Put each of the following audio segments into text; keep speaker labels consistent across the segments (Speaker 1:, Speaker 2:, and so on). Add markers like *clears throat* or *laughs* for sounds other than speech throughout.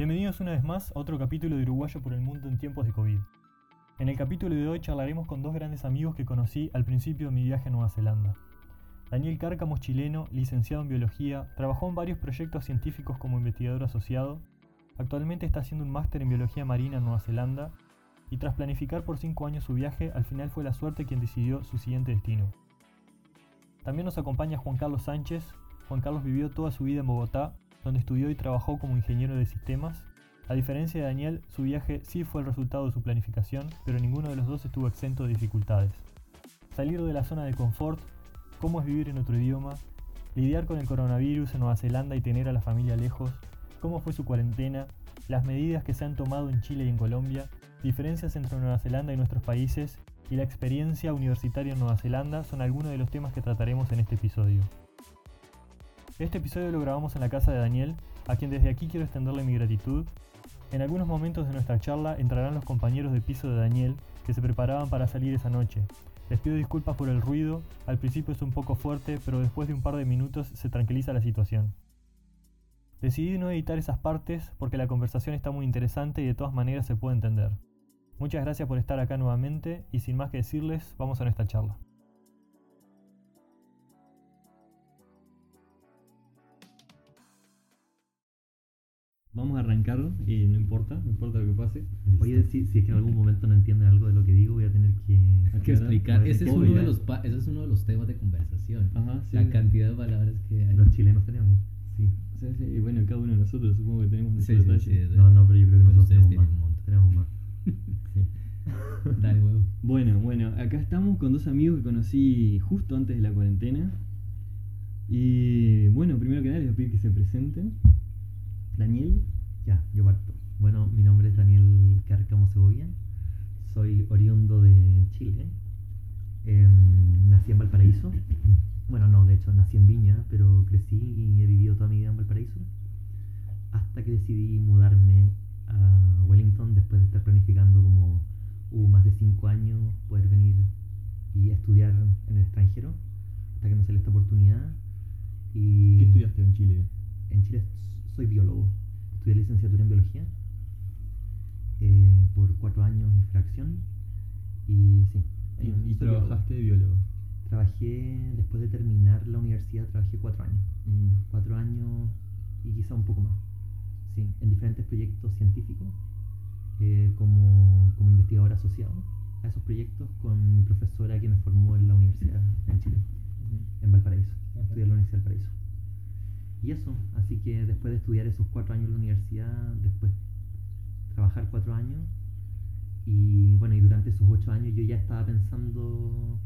Speaker 1: Bienvenidos una vez más a otro capítulo de Uruguayo por el Mundo en tiempos de COVID. En el capítulo de hoy charlaremos con dos grandes amigos que conocí al principio de mi viaje a Nueva Zelanda. Daniel Cárcamo chileno, licenciado en biología, trabajó en varios proyectos científicos como investigador asociado, actualmente está haciendo un máster en biología marina en Nueva Zelanda, y tras planificar por cinco años su viaje, al final fue la suerte quien decidió su siguiente destino. También nos acompaña Juan Carlos Sánchez. Juan Carlos vivió toda su vida en Bogotá donde estudió y trabajó como ingeniero de sistemas. A diferencia de Daniel, su viaje sí fue el resultado de su planificación, pero ninguno de los dos estuvo exento de dificultades. Salir de la zona de confort, cómo es vivir en otro idioma, lidiar con el coronavirus en Nueva Zelanda y tener a la familia lejos, cómo fue su cuarentena, las medidas que se han tomado en Chile y en Colombia, diferencias entre Nueva Zelanda y nuestros países y la experiencia universitaria en Nueva Zelanda son algunos de los temas que trataremos en este episodio. Este episodio lo grabamos en la casa de Daniel, a quien desde aquí quiero extenderle mi gratitud. En algunos momentos de nuestra charla entrarán los compañeros de piso de Daniel, que se preparaban para salir esa noche. Les pido disculpas por el ruido, al principio es un poco fuerte, pero después de un par de minutos se tranquiliza la situación. Decidí no editar esas partes porque la conversación está muy interesante y de todas maneras se puede entender. Muchas gracias por estar acá nuevamente y sin más que decirles, vamos a nuestra charla. Vamos a arrancar y no importa, no importa lo que pase.
Speaker 2: Oye, si, si es que en algún momento no entienden algo de lo que digo, voy a tener que,
Speaker 3: Hay que explicar. Ese es, uno de los pa- ese es uno de los temas de conversación.
Speaker 1: Ajá, sí.
Speaker 3: La cantidad de palabras que hay.
Speaker 2: Los chilenos tenemos. Sí.
Speaker 1: Sí, sí, y bueno, cada uno de nosotros supongo que tenemos
Speaker 3: Sí,
Speaker 1: nuestro
Speaker 3: sí,
Speaker 1: detalle.
Speaker 3: sí,
Speaker 2: No, no, pero yo creo que nosotros tenemos más.
Speaker 3: montón.
Speaker 2: Tenemos más. Sí. *laughs*
Speaker 3: Dale, huevo.
Speaker 1: Bueno, bueno, acá estamos con dos amigos que conocí justo antes de la cuarentena. Y bueno, primero que nada les voy a pedir que se presenten. Daniel,
Speaker 2: Ya, yo parto. Bueno, mi nombre es Daniel Cárcamo Segovia. Soy oriundo de Chile. Em, nací en Valparaíso. Bueno, no, de hecho nací en Viña, pero crecí y he vivido toda mi vida en Valparaíso. Hasta que decidí mudarme a Wellington después de estar planificando como hubo más de cinco años poder venir y estudiar en el extranjero. Hasta que me salió esta oportunidad. Y
Speaker 1: ¿qué estudiaste en Chile?
Speaker 2: en Chile soy biólogo. Estudié licenciatura en biología eh, por cuatro años y fracción. Y sí.
Speaker 1: Y,
Speaker 2: eh,
Speaker 1: y trabajaste de biólogo.
Speaker 2: Trabajé, después de terminar la universidad, trabajé cuatro años.
Speaker 1: Mm.
Speaker 2: Cuatro años y quizá un poco más. Sí, en diferentes proyectos científicos, eh, como, como investigador asociado a esos proyectos con mi profesora que me formó en la universidad en Chile en Valparaíso. Estudié en la Universidad de Valparaíso. Y eso, así que después de estudiar esos cuatro años en la universidad, después trabajar cuatro años, y bueno, y durante esos ocho años yo ya estaba pensando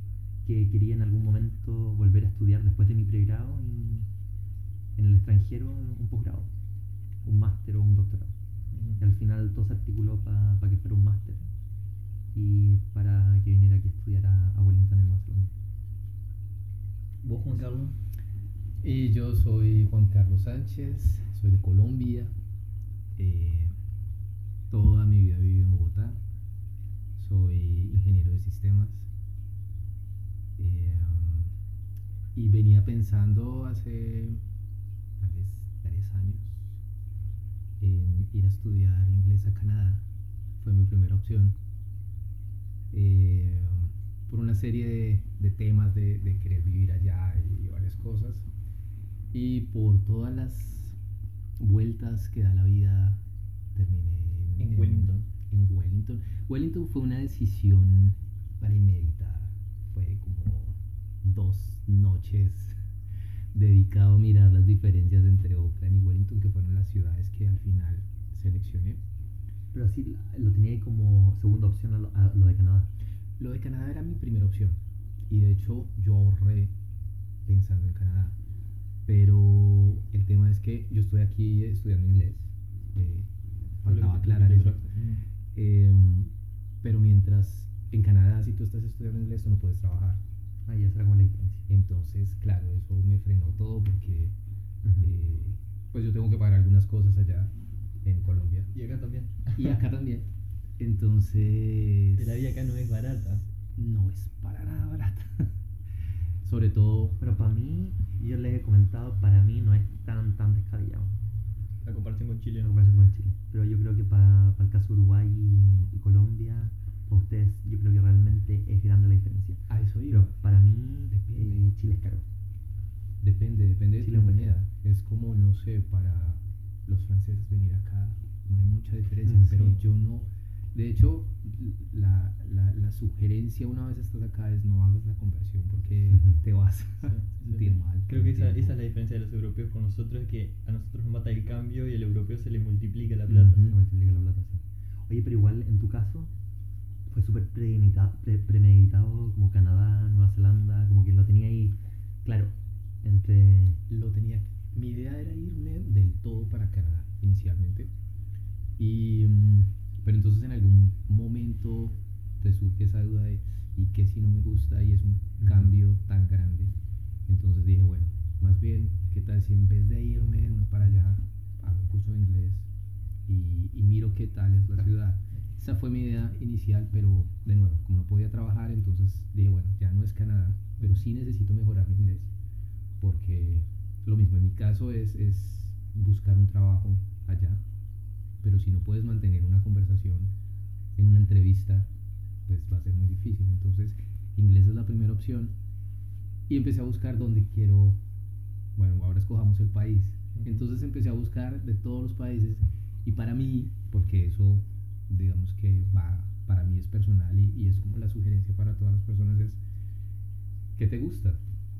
Speaker 2: que quería en algún momento volver a estudiar después de mi pregrado y en el extranjero un posgrado, un máster o un doctorado. Y al final todo se articuló para que fuera un máster y para que viniera aquí a estudiar a, a Wellington en Zelanda.
Speaker 1: ¿Vos, Juan Carlos?
Speaker 3: Y yo soy Juan Carlos Sánchez, soy de Colombia. eh, toda mi vida he vivido en Bogotá. Soy ingeniero de sistemas. eh, y venía pensando hace tal vez tres años en ir a estudiar inglés a Canadá. Fue mi primera opción. eh, por una serie de, temas de querer vivir allá y varias cosas. Y por todas las vueltas que da la vida, terminé
Speaker 1: En Wellington.
Speaker 3: En Wellington. Wellington fue una decisión premeditada. Fue como dos noches dedicado a mirar las diferencias entre Oakland y Wellington, que fueron las ciudades que al final seleccioné.
Speaker 2: Pero así la- lo tenía ahí como segunda opción a lo, a lo de Canadá.
Speaker 3: Lo de Canadá era mi primera opción. Y de hecho yo ahorré pensando en Canadá. Pero el tema es que yo estoy aquí estudiando inglés. eh, faltaba aclarar eso. Em, pero mientras en Canadá, si tú estás estudiando inglés, tú no puedes trabajar.
Speaker 2: Ah, ya será como la diferencia.
Speaker 3: Entonces, claro, eso me frenó todo porque
Speaker 2: Ujú.
Speaker 3: eh, pues yo tengo que pagar algunas cosas allá en Colombia.
Speaker 1: Y acá también.
Speaker 3: Y acá también. Entonces...
Speaker 1: La vida acá no es barata.
Speaker 3: No es para nada barata. Sobre todo...
Speaker 2: Pero para mí, yo les he comentado, para mí no es tan, tan descabellado.
Speaker 1: La comparación con Chile.
Speaker 2: en comparación con Chile. Pero yo creo que para el caso Uruguay y, y Colombia, para ustedes, yo creo que realmente es grande la diferencia.
Speaker 3: A eso iba.
Speaker 2: Pero para mí,
Speaker 3: Depende.
Speaker 2: eh, Chile es caro.
Speaker 3: Depende, depende de
Speaker 2: Chile
Speaker 3: tu moneda. Es como, no sé, para los franceses venir acá, no hay mucha diferencia,
Speaker 2: Mm,
Speaker 3: pero
Speaker 2: sí.
Speaker 3: yo no. De hecho, la, la, la sugerencia una vez estás acá es no hagas la conversión porque te vas
Speaker 1: Sí,
Speaker 3: a sentir
Speaker 1: sí.
Speaker 3: mal.
Speaker 1: Creo que esa, esa es la diferencia de los europeos con nosotros, es que a nosotros nos mata el cambio y al europeo se le multiplica la plata.
Speaker 2: Se multiplica la plata, sí. Oye, pero igual en tu caso fue súper premeditado, pre- premeditado, como Canadá, Nueva Zelanda, como que lo tenía ahí, claro, entre...
Speaker 3: Lo tenía. Mi idea era irme del todo para Canadá inicialmente. Y, mm, pero entonces en algún momento te surge esa duda de ¿y qué si no me gusta y es un
Speaker 2: Ujú.
Speaker 3: cambio tan grande? Entonces dije, bueno, más bien, ¿qué tal si en vez de irme de una para allá, hago un curso de inglés y, y miro qué tal es la ciudad? Esa fue mi idea inicial, pero de nuevo, como no podía trabajar, entonces dije, bueno, ya no es Canadá, pero sí necesito mejorar mi inglés porque lo mismo, en mi caso es, es buscar un trabajo allá, pero si no puedes mantener una conversación en una entrevista, pues va a ser muy difícil. Entonces, inglés es la primera opción y empecé a buscar dónde quiero, bueno, ahora escojamos el país. Entonces empecé a buscar de todos los países y para mí, porque eso digamos que va, para mí es personal y, y es como la sugerencia para todas las personas es, ¿qué te gusta?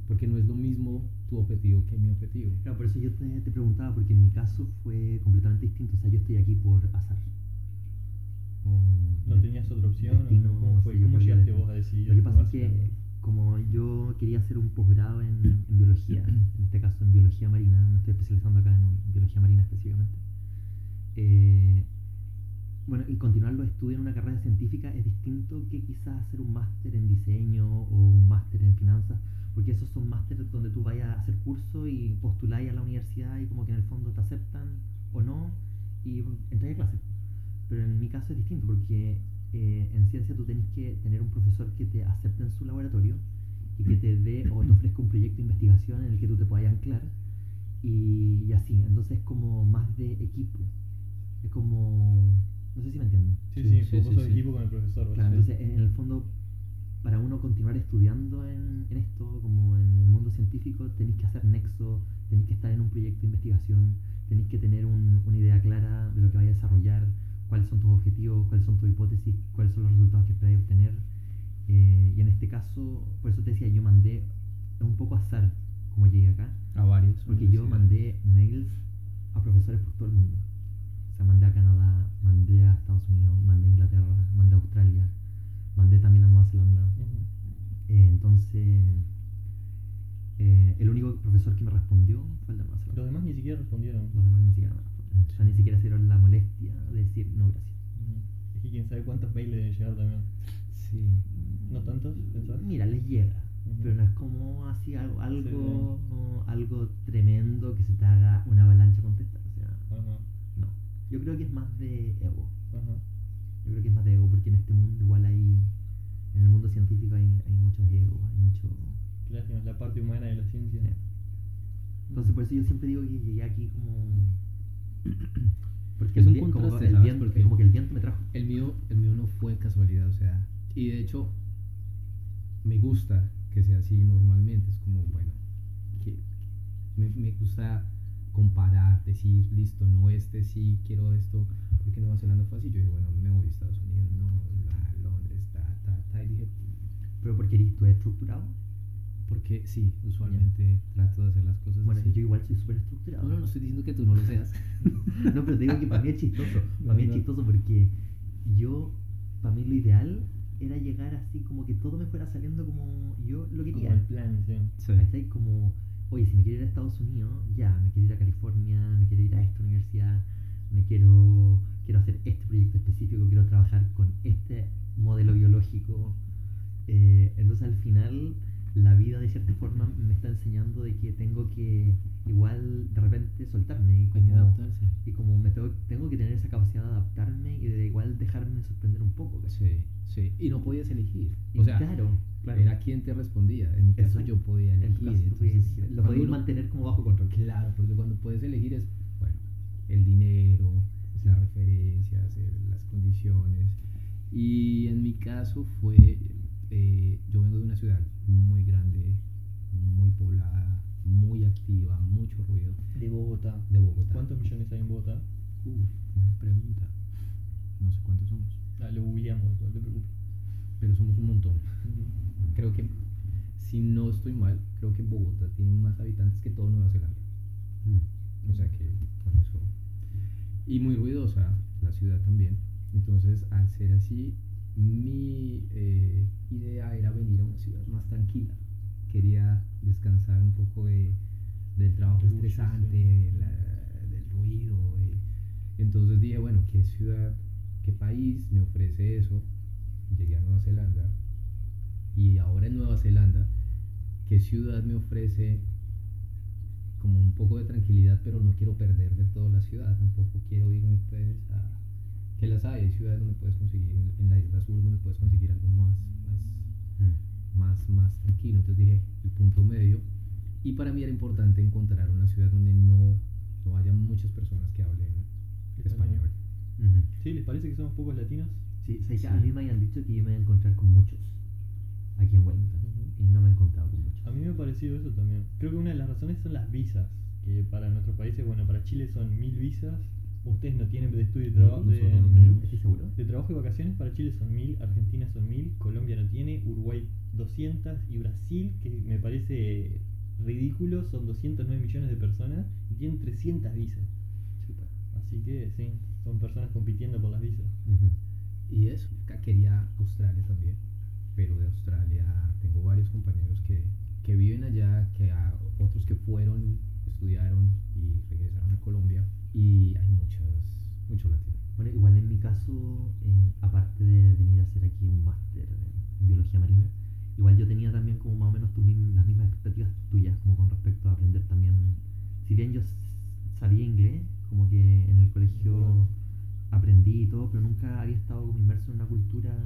Speaker 3: Porque no es lo mismo tu objetivo que mi objetivo.
Speaker 2: Claro, por eso yo te, te preguntaba, porque en mi caso fue completamente distinto, o sea, yo estoy aquí por azar. O
Speaker 1: ¿No tenías otra opción? o
Speaker 2: destino,
Speaker 1: ¿Cómo, fue? ¿Cómo llegaste vos a decidir?
Speaker 2: Lo que pasa es que como yo quería hacer un posgrado en, en biología, *clears throat* en este caso en biología marina, me estoy especializando acá en biología marina específicamente. eh, bueno, y continuar los estudios en una carrera científica es distinto que quizás hacer un máster en diseño o un máster en finanzas, porque esos son másteres donde tú vayas a hacer curso y postuláis a la universidad y como que en el fondo te aceptan o no y entras a clase. Pero en mi caso es distinto porque eh, en ciencia tú tenés que tener un profesor que te acepte en su laboratorio y que te dé o te ofrezca un proyecto de investigación en el que tú te puedas anclar y, y así. Entonces es como más de equipo. Es como... No sé si me entienden.
Speaker 1: Sí,
Speaker 3: Sí,
Speaker 1: sí,
Speaker 3: sí, sí,
Speaker 1: equipo con el profesor.
Speaker 2: Claro, entonces en el fondo, para uno continuar estudiando en, en esto, como en el mundo científico, tenéis que hacer nexo, tenéis que estar en un proyecto de investigación, tenéis que tener un- una idea clara de lo que vais a desarrollar, cuáles son tus objetivos, cuáles son tus hipótesis, cuáles son los resultados que esperáis obtener. Eh, y en este caso, por eso te decía, yo mandé, es un poco azar como llegué acá,
Speaker 3: A varios.
Speaker 2: porque yo mandé mails a profesores por todo el mundo. O sea, mandé a Canadá, mandé a Estados Unidos, mandé a Inglaterra, mandé a Australia, mandé también a Nueva Zelanda.
Speaker 1: Ujú.
Speaker 2: Eh, entonces, eh, el único profesor que me respondió fue el de Nueva Zelanda.
Speaker 1: Los demás ni siquiera respondieron.
Speaker 2: Los demás ni siquiera me respondieron. O sea, ni siquiera se dieron la molestia de decir no, gracias.
Speaker 1: Ujú. Es que quién sabe cuántos mails deben llegar también.
Speaker 3: Sí.
Speaker 1: ¿No tantos? ¿Pensás?
Speaker 2: Mira, les llega. Pero no es como así algo, algo,
Speaker 1: Sí.
Speaker 2: algo tremendo que se te haga una avalancha contestar. O sea, no. Yo creo que es más de ego.
Speaker 1: ajá.
Speaker 2: Yo creo que es más de ego porque en este mundo igual hay, en el mundo científico hay, hay muchos egos, hay mucho...
Speaker 1: Qué lástima, es la parte humana de la ciencia.
Speaker 2: sí. Entonces por eso yo siempre digo que llegué aquí como... *clears throat* Porque
Speaker 3: Es
Speaker 2: el
Speaker 3: un
Speaker 2: vi- como,
Speaker 3: contraste,
Speaker 2: el
Speaker 3: ¿sabes?
Speaker 2: viento,
Speaker 3: Porque-
Speaker 2: como que el viento me trajo.
Speaker 3: El mío, el mío no fue casualidad, o sea, y de hecho me gusta que sea así normalmente, es como, bueno, que me, me gusta comparar, decir, listo, no este sí, quiero esto, porque Nueva Zelanda fue así, yo dije, bueno, me voy a Estados Unidos, no, a Londres, ta, ta, ta, y dije,
Speaker 2: Pero porque eres tú estructurado.
Speaker 3: porque sí, usualmente trato de hacer las cosas
Speaker 2: Bueno,
Speaker 3: así.
Speaker 2: yo igual soy súper estructurado.
Speaker 3: No, no, no estoy diciendo que tú no lo seas. *laughs*
Speaker 2: no, pero te digo que para mí es chistoso.
Speaker 1: No, *laughs*
Speaker 2: Para mí es
Speaker 1: no.
Speaker 2: chistoso porque yo, para mí lo ideal era llegar así como que todo me fuera saliendo como yo lo
Speaker 1: Como
Speaker 2: quería.
Speaker 1: el plan, sí.
Speaker 3: Sí.
Speaker 2: ¿Cachai? Como, oye, si me quiero ir a Estados Unidos, ya, me quiero ir a California, me quiero ir a esta universidad, me quiero, quiero hacer este proyecto específico, quiero trabajar con este modelo biológico. Eh, entonces al final la vida de cierta forma me está enseñando de que tengo que igual de repente soltarme y como,
Speaker 3: adaptarse.
Speaker 2: y como me tengo, tengo que tener esa capacidad de adaptarme y de igual dejarme sorprender un poco. ¿cachai?
Speaker 3: Sí, sí. Y no podías elegir.
Speaker 2: Y
Speaker 3: O sea,
Speaker 2: claro, claro.
Speaker 3: era quien te respondía. En mi caso
Speaker 2: Exacto.
Speaker 3: yo podía
Speaker 2: En tu
Speaker 3: elegir.
Speaker 2: caso tú podías
Speaker 3: entonces,
Speaker 2: elegir. Lo podías
Speaker 3: uno-
Speaker 2: mantener como bajo control.
Speaker 3: Claro, porque cuando puedes elegir es, el dinero, las referencias, las condiciones. Y en mi caso fue, eh, yo vengo de una ciudad muy grande, muy poblada, muy activa, mucho ruido,
Speaker 4: De Bogotá.
Speaker 3: de Bogotá.
Speaker 4: ¿Cuántos millones hay en Bogotá?
Speaker 3: Uf, buena pregunta. No sé cuántos somos,
Speaker 4: Ah, lo googleamos, no te preocupes.
Speaker 3: pero somos un montón. Creo que, si no estoy mal, creo que Bogotá tiene más habitantes que todo Nueva Zelanda.
Speaker 2: Mm.
Speaker 3: O sea que con eso. Y muy ruidosa la ciudad también. Entonces, al ser así, mi eh, idea era venir a una ciudad más tranquila. Quería descansar un poco de, del trabajo estresante,
Speaker 4: sí.
Speaker 3: la- del ruido. Entonces dije, bueno, ¿qué ciudad, qué país me ofrece eso? Llegué a Nueva Zelanda. Y ahora en Nueva Zelanda, ¿qué ciudad me ofrece como un poco de tranquilidad, pero no quiero perder del todo la ciudad, tampoco quiero irme pues a que las hay, hay ciudades donde puedes conseguir en, la isla sur donde puedes conseguir algo más más
Speaker 2: Mm.
Speaker 3: más más tranquilo, entonces dije el punto medio y para mí era importante encontrar una ciudad donde no no haya muchas personas que hablen español.
Speaker 4: ¿Sí? ¿Les parece que somos pocos latinos?
Speaker 2: Sí, que
Speaker 3: Sí.
Speaker 2: a mí me habían dicho que yo me iba a encontrar con muchos aquí en Wellington. Y no me he encontrado con muchos.
Speaker 4: A mí me ha parecido eso también. Creo que una de las razones son las visas, que para nuestros países, bueno, para Chile son mil visas. Ustedes no tienen de estudio y trabajo. De,
Speaker 3: no tenemos.
Speaker 2: ¿Estoy seguro?
Speaker 4: de trabajo y vacaciones para Chile son mil, Argentina son mil, Colombia no tiene, Uruguay 200 y Brasil, que me parece ridículo, son 209 millones de personas y tienen 300 visas.
Speaker 2: Chuta.
Speaker 4: Así que sí, son personas compitiendo por las visas.
Speaker 3: Y eso, acá quería Australia también, pero de Australia tengo varios compañeros que, que viven allá, que a otros que fueron, estudiaron y regresaron a Colombia y hay muchos, muchos latinos.
Speaker 2: Bueno, igual en mi caso, eh, aparte de venir a hacer aquí un máster en biología marina, igual yo tenía también como más o menos tus las mismas expectativas tuyas, como con respecto a aprender también. Si bien yo sabía inglés, como que en el colegio aprendí y todo, pero nunca había estado como inmerso en una cultura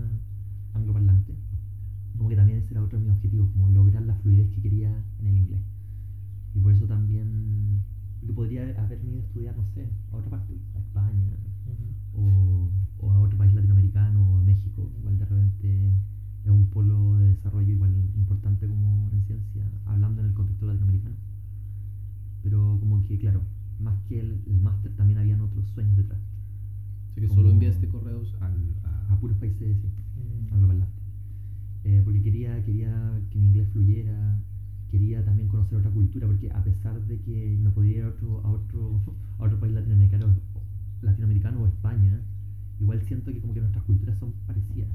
Speaker 2: angloparlante. Como que también ese era otro de mis objetivos, como lograr la fluidez que quería en el inglés. Y por eso también, porque podría haberme ido a estudiar, no sé, a otra parte, a España, o, o a otro país latinoamericano o a México, que igual de repente es un polo de desarrollo igual importante como en ciencia, hablando en el contexto latinoamericano. Pero como que, claro, más que el, el máster también habían otros sueños detrás,
Speaker 3: O sea que
Speaker 2: Como-
Speaker 3: solo enviaste correos al, a,
Speaker 2: a puros países sí,
Speaker 4: Mm.
Speaker 2: angloparlantes. Eh, porque quería, quería que mi inglés fluyera, quería también conocer otra cultura, porque a pesar de que me podría ir a otro, a otro, a otro país latinoamericano, latinoamericano o España, igual siento que como que nuestras culturas son parecidas,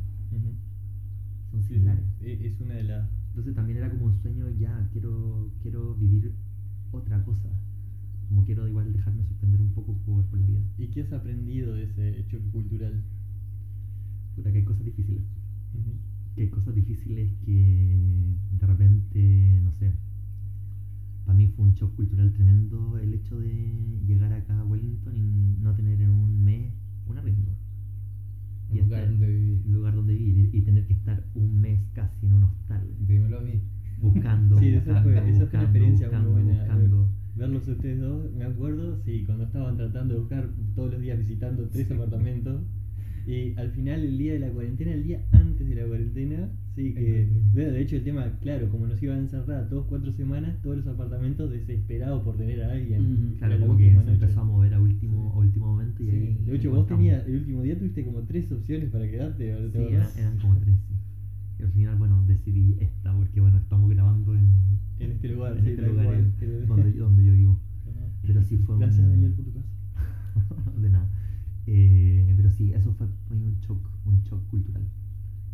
Speaker 2: son similares.
Speaker 4: E- Es una de las.
Speaker 2: Entonces también era como un sueño, ya, quiero, quiero vivir otra cosa, como quiero igual dejarme sorprender un poco por, por la vida.
Speaker 4: ¿Y qué has aprendido de ese choque cultural?
Speaker 2: Puta, que hay cosas difíciles. Que hay cosas difíciles que de repente, no sé, para mí fue un shock cultural tremendo el hecho de llegar acá a Wellington y no tener en un mes un arriendo.
Speaker 3: un
Speaker 2: Y
Speaker 3: lugar
Speaker 2: estar-
Speaker 3: donde vivir.
Speaker 2: lugar donde vivir y, y tener que estar un mes casi en un hostal
Speaker 3: Dímelo a mí.
Speaker 2: buscando, *laughs*
Speaker 4: Sí, esa
Speaker 2: buscando,
Speaker 4: esa fue una
Speaker 2: buscando,
Speaker 4: experiencia
Speaker 2: buscando,
Speaker 4: muy buena.
Speaker 2: buscando.
Speaker 4: Verlos ustedes dos, me acuerdo, sí, cuando estaban tratando de buscar todos los días visitando tres
Speaker 3: Sí.
Speaker 4: apartamentos. Y al final, el día de la cuarentena, el día antes de la cuarentena, sí, que. De, de hecho, el tema, claro, como nos iban a encerrar dos, cuatro semanas, todos los apartamentos desesperados por tener a alguien.
Speaker 3: Ujú.
Speaker 2: Claro, como que se empezó a mover a último, a último momento y
Speaker 4: Sí,
Speaker 2: ahí
Speaker 4: De hecho, vos tenías, el último día tuviste como tres opciones para quedarte. ¿te
Speaker 2: Sí, eran como tres, sí. Y al final, bueno, decidí esta porque, bueno, estamos grabando en,
Speaker 4: En este lugar,
Speaker 2: en
Speaker 4: sí,
Speaker 2: este lugar donde, yo- donde yo vivo. Pero sí fue
Speaker 4: Gracias,
Speaker 2: un-
Speaker 4: Daniel, por tu caso. *laughs*
Speaker 2: de nada. Eh, pero sí, eso fue, fue un shock, un shock cultural.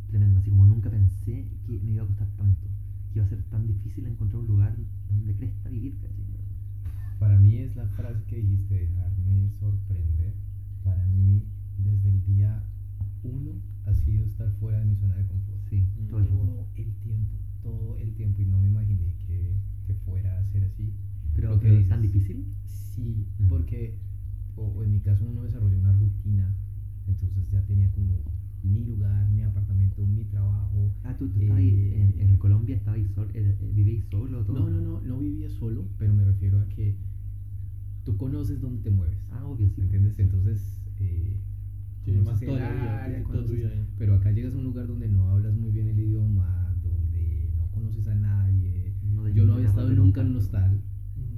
Speaker 2: Tremendo, así como nunca pensé que me iba a costar tanto. Que iba a ser tan difícil encontrar un lugar donde cresta vivir, ¿cachai?
Speaker 3: Para mí es la frase que dijiste, dejarme sorprender. Para mí, desde el día uno, ha sido estar fuera de mi zona de confort.
Speaker 2: Sí, todo.
Speaker 3: Todo el tiempo, todo el tiempo. Y no me imaginé que, que fuera a ser así.
Speaker 2: Pero
Speaker 3: Lo que dices.
Speaker 2: tan difícil.
Speaker 3: Sí,
Speaker 2: Mm.
Speaker 3: porque, o, o en mi caso, uno desarrolló una rutina. Entonces ya tenía como mi lugar, mi apartamento, mi trabajo.
Speaker 2: Ah, tú, tú
Speaker 3: Eh,
Speaker 2: en, en Colombia, estabas solo, eh, eh, vivíais solo todo.
Speaker 3: No, no, no, no vivía solo, pero me refiero a que tú conoces dónde te mueves.
Speaker 2: Ah, obvio, sí.
Speaker 3: ¿Me entiendes? Entonces, eh,
Speaker 4: Sí, más toda la vida,
Speaker 3: área,
Speaker 4: toda tu vida.
Speaker 3: Pero acá llegas a un lugar donde no hablas muy bien el idioma, donde no conoces a nadie.
Speaker 2: No
Speaker 3: Yo no había estado nunca en un hostal.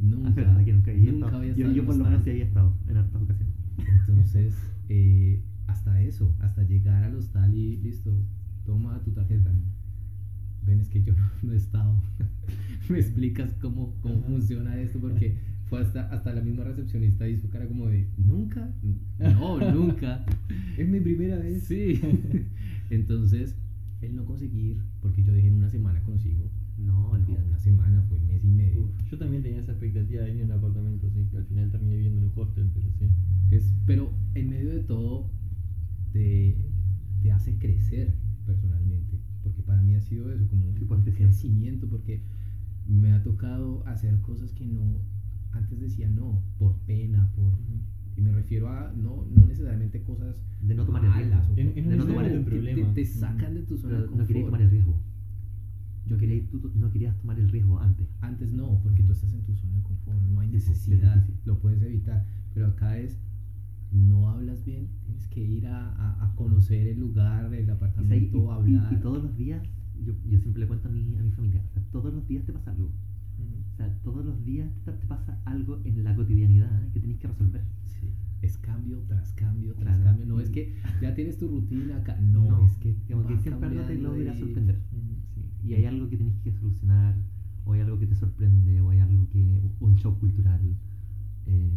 Speaker 3: Nunca.
Speaker 2: Que nunca había
Speaker 3: nunca
Speaker 2: estado.
Speaker 3: había
Speaker 2: Yo,
Speaker 3: estado
Speaker 2: yo
Speaker 3: en
Speaker 2: por lo menos sí había estado en hartas ocasiones.
Speaker 3: Entonces, *laughs* eh, hasta eso, hasta llegar al hostal y listo, toma tu tarjeta. Ven, es que yo *laughs* no, he estado. *laughs* Me explicas cómo, cómo
Speaker 4: Ajá.
Speaker 3: funciona esto, porque fue hasta, hasta la misma recepcionista y su cara como de, ¿nunca? No, nunca.
Speaker 4: Es mi primera vez.
Speaker 3: Sí. Entonces, el no conseguir, porque yo dije en una semana consigo.
Speaker 2: No,
Speaker 3: No,
Speaker 2: olvídate.
Speaker 3: una semana, fue mes y medio.
Speaker 4: Uf, yo también tenía esa expectativa de venir a un apartamento, sí, que al final terminé viviendo en un hostel, pero sí.
Speaker 3: Es, pero en medio de todo, te, te hace crecer personalmente. Porque para mí ha sido eso, como un
Speaker 2: Sí, pues, te
Speaker 3: crecimiento, porque me ha tocado hacer cosas que no, antes decía no, por pena, por... Y me refiero a no, no necesariamente cosas
Speaker 2: De no tomar el
Speaker 3: malas
Speaker 2: riesgo.
Speaker 3: o
Speaker 4: En-
Speaker 3: cosas
Speaker 4: en
Speaker 2: un
Speaker 3: que
Speaker 2: no tomar el
Speaker 3: te-
Speaker 4: problema.
Speaker 3: Te, sacan de tu zona
Speaker 2: Pero
Speaker 3: de
Speaker 2: no querías
Speaker 3: confort.
Speaker 2: tomar el riesgo. Yo quería, tú, tú no querías tomar el riesgo antes.
Speaker 3: Antes no, porque tú estás en tu zona de confort, no hay necesidad, lo puedes evitar. Pero acá es, no hablas bien, tienes que ir a, a- a conocer el lugar, el
Speaker 2: Y,
Speaker 3: apartamento,
Speaker 2: y- y-
Speaker 3: hablar.
Speaker 2: y todos los días, yo, yo siempre le cuento a mi, a mi familia, o sea, todos los días te pasa algo. O sea, todos los días te, te pasa algo en la cotidianidad que tenés que resolver.
Speaker 3: Sí, Es cambio tras cambio tras
Speaker 2: Claro.
Speaker 3: cambio. No es que ya tienes tu rutina acá, no, es que
Speaker 2: como que siempre algo te logra
Speaker 3: y-
Speaker 2: sorprender.
Speaker 4: Ujú.
Speaker 2: Sí, Y hay algo que tenés que solucionar, o hay algo que te sorprende, o hay algo que. un show cultural. eh,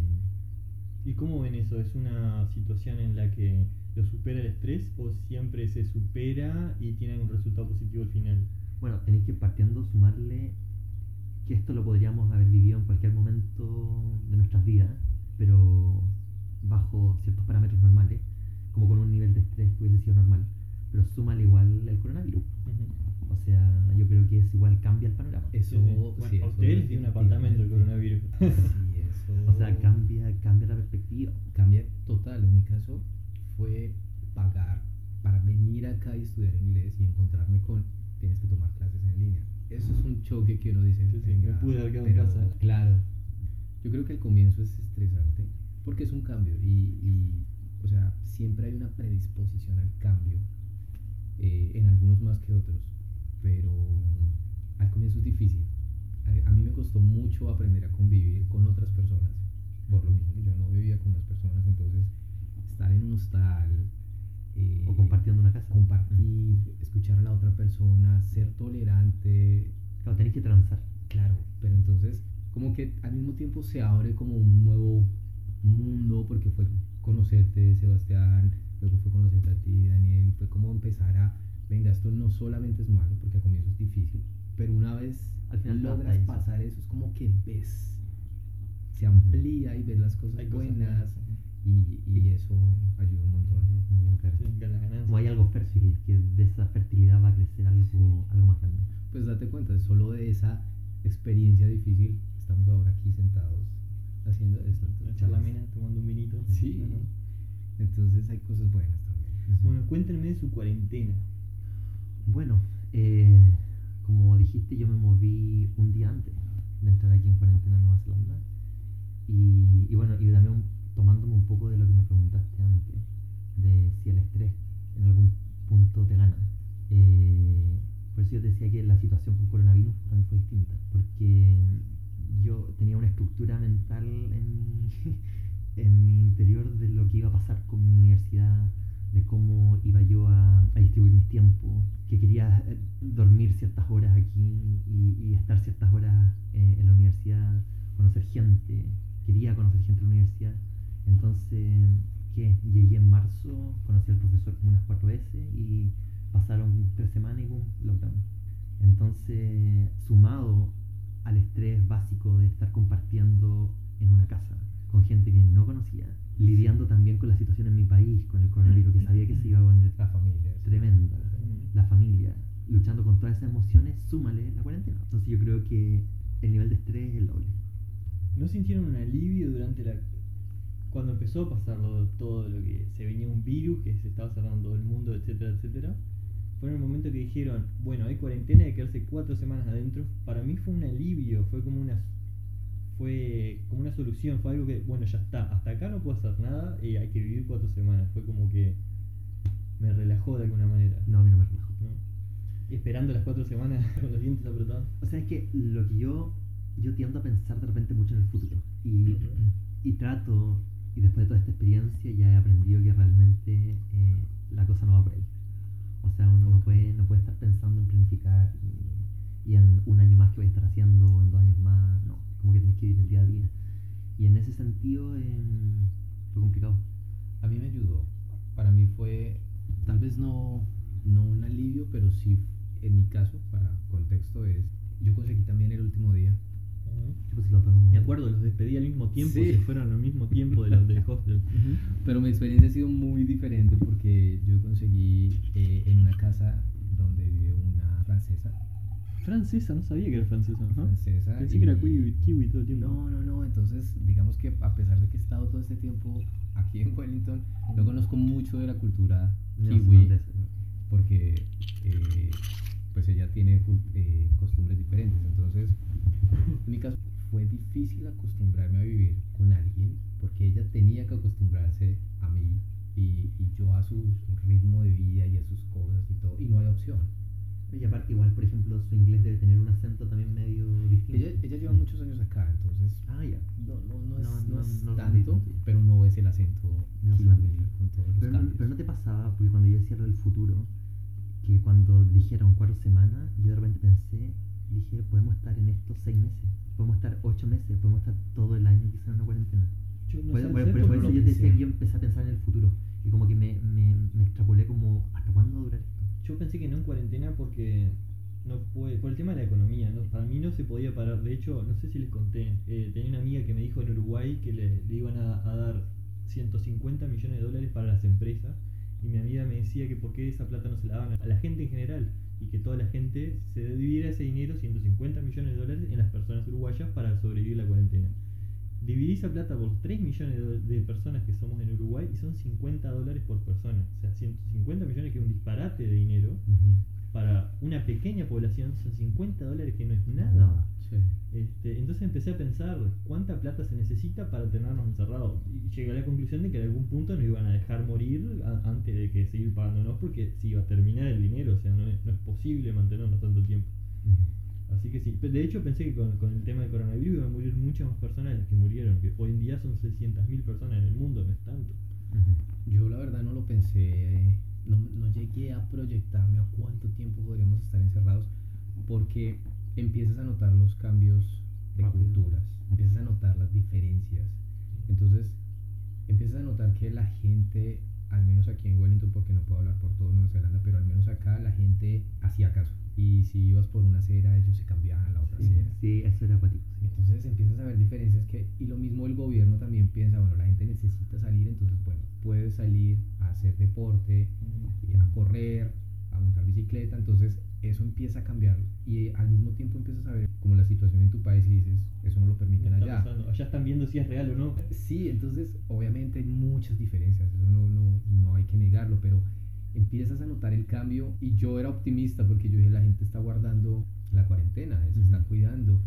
Speaker 4: ¿Y cómo ven eso? ¿Es una situación en la que lo supera el estrés o siempre se supera y tiene un resultado positivo al final?
Speaker 2: bueno, tenéis que partiendo sumarle que esto lo podríamos haber vivido en cualquier momento de nuestras vidas, pero bajo ciertos parámetros normales, como con un nivel de estrés que hubiese sido normal. Pero súmale igual el coronavirus.
Speaker 4: Ujú.
Speaker 2: O sea, yo creo que es igual cambia el panorama.
Speaker 3: Eso,
Speaker 4: Sí, sí.
Speaker 3: sí,
Speaker 4: a ustedes les dio el coronavirus. *laughs*
Speaker 3: Sí, eso.
Speaker 2: O sea, cambia, cambia la perspectiva.
Speaker 3: Cambia total. En mi caso fue pagar para venir acá y estudiar inglés y encontrarme con tienes que tomar clases en línea. Eso es un choque que uno dice.
Speaker 4: Sí, sí, me pude haber quedado en casa.
Speaker 3: Claro. Yo creo que al comienzo es estresante porque es un cambio y, y, o sea, siempre hay una predisposición al cambio eh, en algunos más que otros, difícil. A, a mí me costó mucho aprender a convivir con otras personas, por lo mismo, yo no vivía con las personas, entonces estar en un hostal, eh,
Speaker 2: O compartiendo una casa.
Speaker 3: compartir, escuchar a la otra persona, ser tolerante,
Speaker 2: Claro, tenés que transar.
Speaker 3: Claro, pero entonces como que al mismo tiempo se abre como un nuevo mundo porque fue conocerte, Sebastián, luego fue conocerte a ti, Daniel, fue como empezar a, venga, esto no solamente es malo porque al comienzo es difícil, pero una vez
Speaker 2: Al final
Speaker 3: logras
Speaker 2: adaptas.
Speaker 3: pasar eso es como que ves, se amplía y ves las cosas
Speaker 4: Hay cosas
Speaker 3: buenas
Speaker 4: buenas,
Speaker 3: y, y eso ayuda un montón.
Speaker 2: Como, claro,
Speaker 4: Sí,
Speaker 2: como hay algo fértil, que de esa fertilidad va a crecer algo,
Speaker 3: Sí.
Speaker 2: algo más grande.
Speaker 3: Pues date cuenta, solo de esa experiencia difícil estamos ahora aquí sentados haciendo esto.
Speaker 4: La
Speaker 3: entonces-
Speaker 4: charlamena, tomando un vinito.
Speaker 3: Sí. Entonces hay cosas buenas también.
Speaker 4: Bueno, cuéntenme de su cuarentena.
Speaker 2: Bueno, eh, como dijiste, yo me moví un día antes de entrar aquí en cuarentena en Nueva Zelanda. Y, bueno, y también tomándome un poco de lo que me preguntaste antes, de si el estrés en algún punto te gana. Eh, por eso yo decía que la situación con coronavirus también fue distinta, porque yo tenía una estructura mental *laughs* en mi interior de lo que iba a pasar con mi universidad, de cómo iba yo a, a distribuir mis tiempos, que quería eh, dormir ciertas horas aquí y, y estar ciertas horas eh, en la universidad, conocer gente, quería conocer gente en la universidad. Entonces, ¿qué? Llegué en marzo, conocí al profesor como unas cuatro veces y pasaron tres semanas y boom, lockdown. Entonces, sumado al estrés básico de estar compartiendo en una casa con gente que no conocía, lidiando también con la situación en mi país, con el coronavirus, que sabía que se iba a poner
Speaker 3: La familia.
Speaker 2: tremenda,
Speaker 4: Mm.
Speaker 2: la familia, luchando con todas esas emociones, súmale la cuarentena. Entonces yo creo que el nivel de estrés es el doble.
Speaker 4: ¿No sintieron un alivio durante la... cuando empezó a pasar todo lo que se venía un virus, que se estaba cerrando el mundo, etcétera, etcétera? Fue en el momento que dijeron, bueno, hay cuarentena, hay que quedarse cuatro semanas adentro. Para mí fue un alivio, fue como una fue como una solución, fue algo que, bueno, ya está, hasta acá no puedo hacer nada y hay que vivir cuatro semanas. Fue como que me relajó de alguna manera.
Speaker 2: No, a mí no me relajó.
Speaker 4: ¿no? Esperando las cuatro semanas *laughs* con los dientes apretados.
Speaker 2: O sea, es que lo que yo, yo tiendo a pensar de repente mucho en el futuro. Y, y trato, y después de toda esta experiencia ya he aprendido que realmente eh, la cosa no va por ahí. O sea, uno no puede, no puede estar pensando en planificar y, y en un año más que voy a estar haciendo, en dos años más, no. Como que tienes que vivir el día a día. Y en ese sentido em, fue complicado.
Speaker 3: A mí me ayudó. Para mí fue, tal vez no, no un alivio, pero sí, en mi caso, para contexto, es, yo conseguí también el último día.
Speaker 2: Pues.
Speaker 4: Me acuerdo, los despedí al mismo tiempo,
Speaker 3: Sí.
Speaker 4: se fueron al mismo tiempo de los del *laughs* hostel.
Speaker 3: Pero mi experiencia ha sido muy diferente porque yo conseguí eh, en una casa donde vive una francesa.
Speaker 4: Francesa, no sabía que era francesa. ¿no?
Speaker 3: Francesa.
Speaker 4: Pensé que era
Speaker 3: y-
Speaker 4: kiwi, kiwi todo el tiempo.
Speaker 3: No, no, no. Entonces, digamos que a pesar de que he estado todo este tiempo aquí en Wellington, no conozco mucho de la cultura kiwi porque eh, pues ella tiene eh, costumbres diferentes. Entonces, en mi caso fue difícil acostumbrarme a vivir con alguien porque ella tenía que acostumbrarse a mí y, y yo a su ritmo de vida y a sus cosas y todo. Y no hay opción.
Speaker 2: Y aparte, igual, por ejemplo, su inglés debe tener un acento también medio distinto.
Speaker 3: Ella, ella lleva muchos años acá, entonces
Speaker 2: Ah, ya.
Speaker 3: no, no, no, es,
Speaker 2: No,
Speaker 3: no es tanto, pero no es el acento
Speaker 2: Neozelandés. Pero pero no te pasaba, porque cuando yo decía lo del futuro, que cuando dijeron cuatro semanas, yo de repente pensé, dije, podemos estar en estos seis meses, podemos estar ocho meses, podemos estar todo el año quizás en una cuarentena.
Speaker 4: Yo no
Speaker 2: por,
Speaker 4: sé,
Speaker 2: por- eso yo te decía que yo empecé a pensar en el futuro, y como que me, me, me extrapolé como, ¿hasta cuándo va a durar esto?
Speaker 4: Yo pensé que no en cuarentena porque no puede, por el tema de la economía, ¿no? para mí no se podía parar. De hecho, no sé si les conté, eh, tenía una amiga que me dijo en Uruguay que le, iban a, a dar 150 millones de dólares para las empresas y mi amiga me decía que por qué esa plata no se la daban a la gente en general y que toda la gente se dividiera ese dinero, 150 millones de dólares, en las personas uruguayas para sobrevivir la cuarentena. Dividí esa plata por los 3 millones de, personas que somos en Uruguay y son 50 dólares por persona. O sea, 150 millones que es un disparate de dinero para una pequeña población son 50 dólares que no es nada.
Speaker 3: Sí.
Speaker 4: Este, entonces empecé a pensar cuánta plata se necesita para tenernos encerrados y llegué a la conclusión de que en algún punto nos iban a dejar morir a- antes de que seguir pagándonos porque se iba a terminar el dinero, o sea, no es, no es posible mantenernos tanto tiempo. Así que sí, de hecho pensé que con, con el tema del coronavirus iban a morir muchas más personas de las que murieron, que hoy en día son 600.000 personas en el mundo, no es tanto.
Speaker 3: Yo la verdad no lo pensé, no, no llegué a proyectarme a cuánto tiempo podríamos estar encerrados, porque empiezas a notar los cambios de
Speaker 2: Rápido.
Speaker 3: culturas, empiezas a notar las diferencias. Entonces, empiezas a notar que la gente, al menos aquí en Wellington, porque no puedo hablar por todo Nueva Zelanda, pero al menos acá la gente hacía caso. Y si ibas por una acera, ellos se cambiaban a la otra
Speaker 2: Sí,
Speaker 3: acera.
Speaker 2: sí, eso era acuático. sí.
Speaker 3: Entonces empiezas a ver diferencias que, y lo mismo el gobierno también piensa, bueno, la gente necesita salir, entonces, bueno, puedes salir a hacer deporte, eh, a correr, a montar bicicleta, entonces eso empieza a cambiar y al mismo tiempo empiezas a ver como la situación en tu país y dices, eso no lo permiten
Speaker 4: No
Speaker 3: allá.
Speaker 4: pasando. Allá están viendo si es real o no.
Speaker 3: Sí, entonces obviamente hay muchas diferencias, eso no, no, no hay que negarlo, pero empiezas a notar el cambio y yo era optimista porque yo dije la gente está guardando la cuarentena, se está
Speaker 2: Ujú.
Speaker 3: cuidando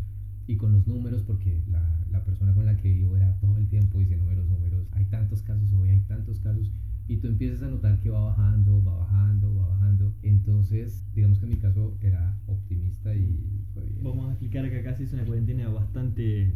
Speaker 3: y con los números porque la, la persona con la que yo era todo el tiempo dice números, números, hay tantos casos hoy, hay tantos casos y tú empiezas a notar que va bajando, va bajando, va bajando, entonces digamos que en mi caso era optimista y fue bien.
Speaker 4: Vamos a explicar que acá se hizo una cuarentena bastante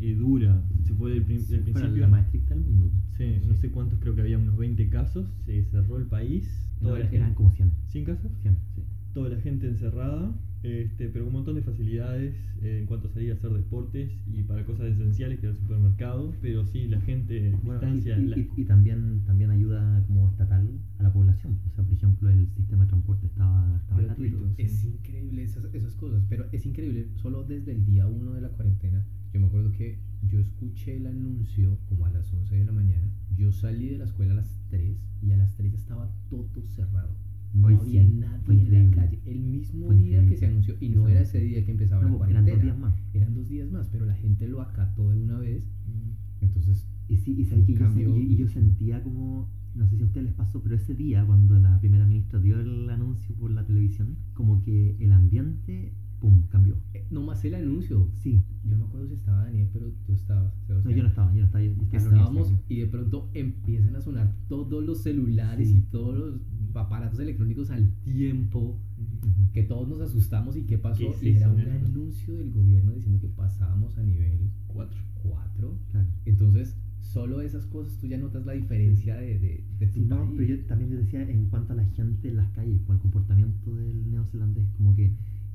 Speaker 4: eh, dura. Se fue del,
Speaker 2: Fueron
Speaker 4: principio.
Speaker 2: la más estricta del mundo.
Speaker 4: Sí, no sé cuántos, creo que había unos 20 casos. Se cerró el país.
Speaker 2: No,
Speaker 4: Toda la
Speaker 2: eran
Speaker 4: gente-
Speaker 2: como 100.
Speaker 4: ¿100 casos?
Speaker 2: 100, sí.
Speaker 4: Toda la gente encerrada. Este, pero un montón de facilidades eh, en cuanto a salir a hacer deportes y para cosas esenciales que era el supermercado. Pero sí, la gente,
Speaker 2: Bueno, y,
Speaker 4: distancia.
Speaker 2: y-
Speaker 4: la-
Speaker 2: y- y también, también ayuda como estatal a la población. O sea, por ejemplo, el sistema de transporte estaba, estaba
Speaker 4: Gratuito,
Speaker 2: gratuito.
Speaker 4: sí.
Speaker 3: Es increíble esas, esas cosas, pero es increíble, solo desde el día 1 de la cuarentena, yo me acuerdo que yo escuché el anuncio como a las 11 de la mañana, yo salí de la escuela a las 3 y a las 3 ya estaba todo cerrado. No
Speaker 2: Hoy
Speaker 3: había
Speaker 2: sí,
Speaker 3: nadie en la calle. El mismo
Speaker 2: Fue
Speaker 3: día que
Speaker 2: increíble.
Speaker 3: se anunció, y no era ese día que empezaba
Speaker 2: No,
Speaker 3: la
Speaker 2: pues, eran
Speaker 3: cuarentena.
Speaker 2: dos días más.
Speaker 3: Eran dos días más, pero la gente lo acató de una vez.
Speaker 4: Mm.
Speaker 3: Entonces,
Speaker 2: Y sí, y sabes que yo, se-
Speaker 3: Cambio
Speaker 2: y- y yo sentía como, no sé si a ustedes les pasó, pero ese día cuando la primera ministra dio el anuncio por la televisión, como que el ambiente pum, cambió.
Speaker 3: Eh, no más el anuncio.
Speaker 2: Sí.
Speaker 3: Yo no me acuerdo si estaba Daniel, pero tú estabas.
Speaker 2: No, yo no estaba, yo no estaba. Yo, estaba
Speaker 3: Estábamos y de pronto empiezan a sonar todos los celulares
Speaker 2: Sí.
Speaker 3: y todos los aparatos electrónicos al tiempo.
Speaker 4: Ujú.
Speaker 2: Ujú.
Speaker 3: Que todos nos asustamos y qué pasó.
Speaker 4: ¿Qué
Speaker 3: y era un anuncio del gobierno diciendo que pasábamos a nivel
Speaker 4: Cuatro.
Speaker 3: 4.
Speaker 2: Claro.
Speaker 3: Entonces, solo esas cosas tú ya notas la diferencia de, de, de tu
Speaker 2: Sí, no,
Speaker 3: país.
Speaker 2: pero yo también te decía en cuanto a la gente en las calles, como el comportamiento del neozelandés, como que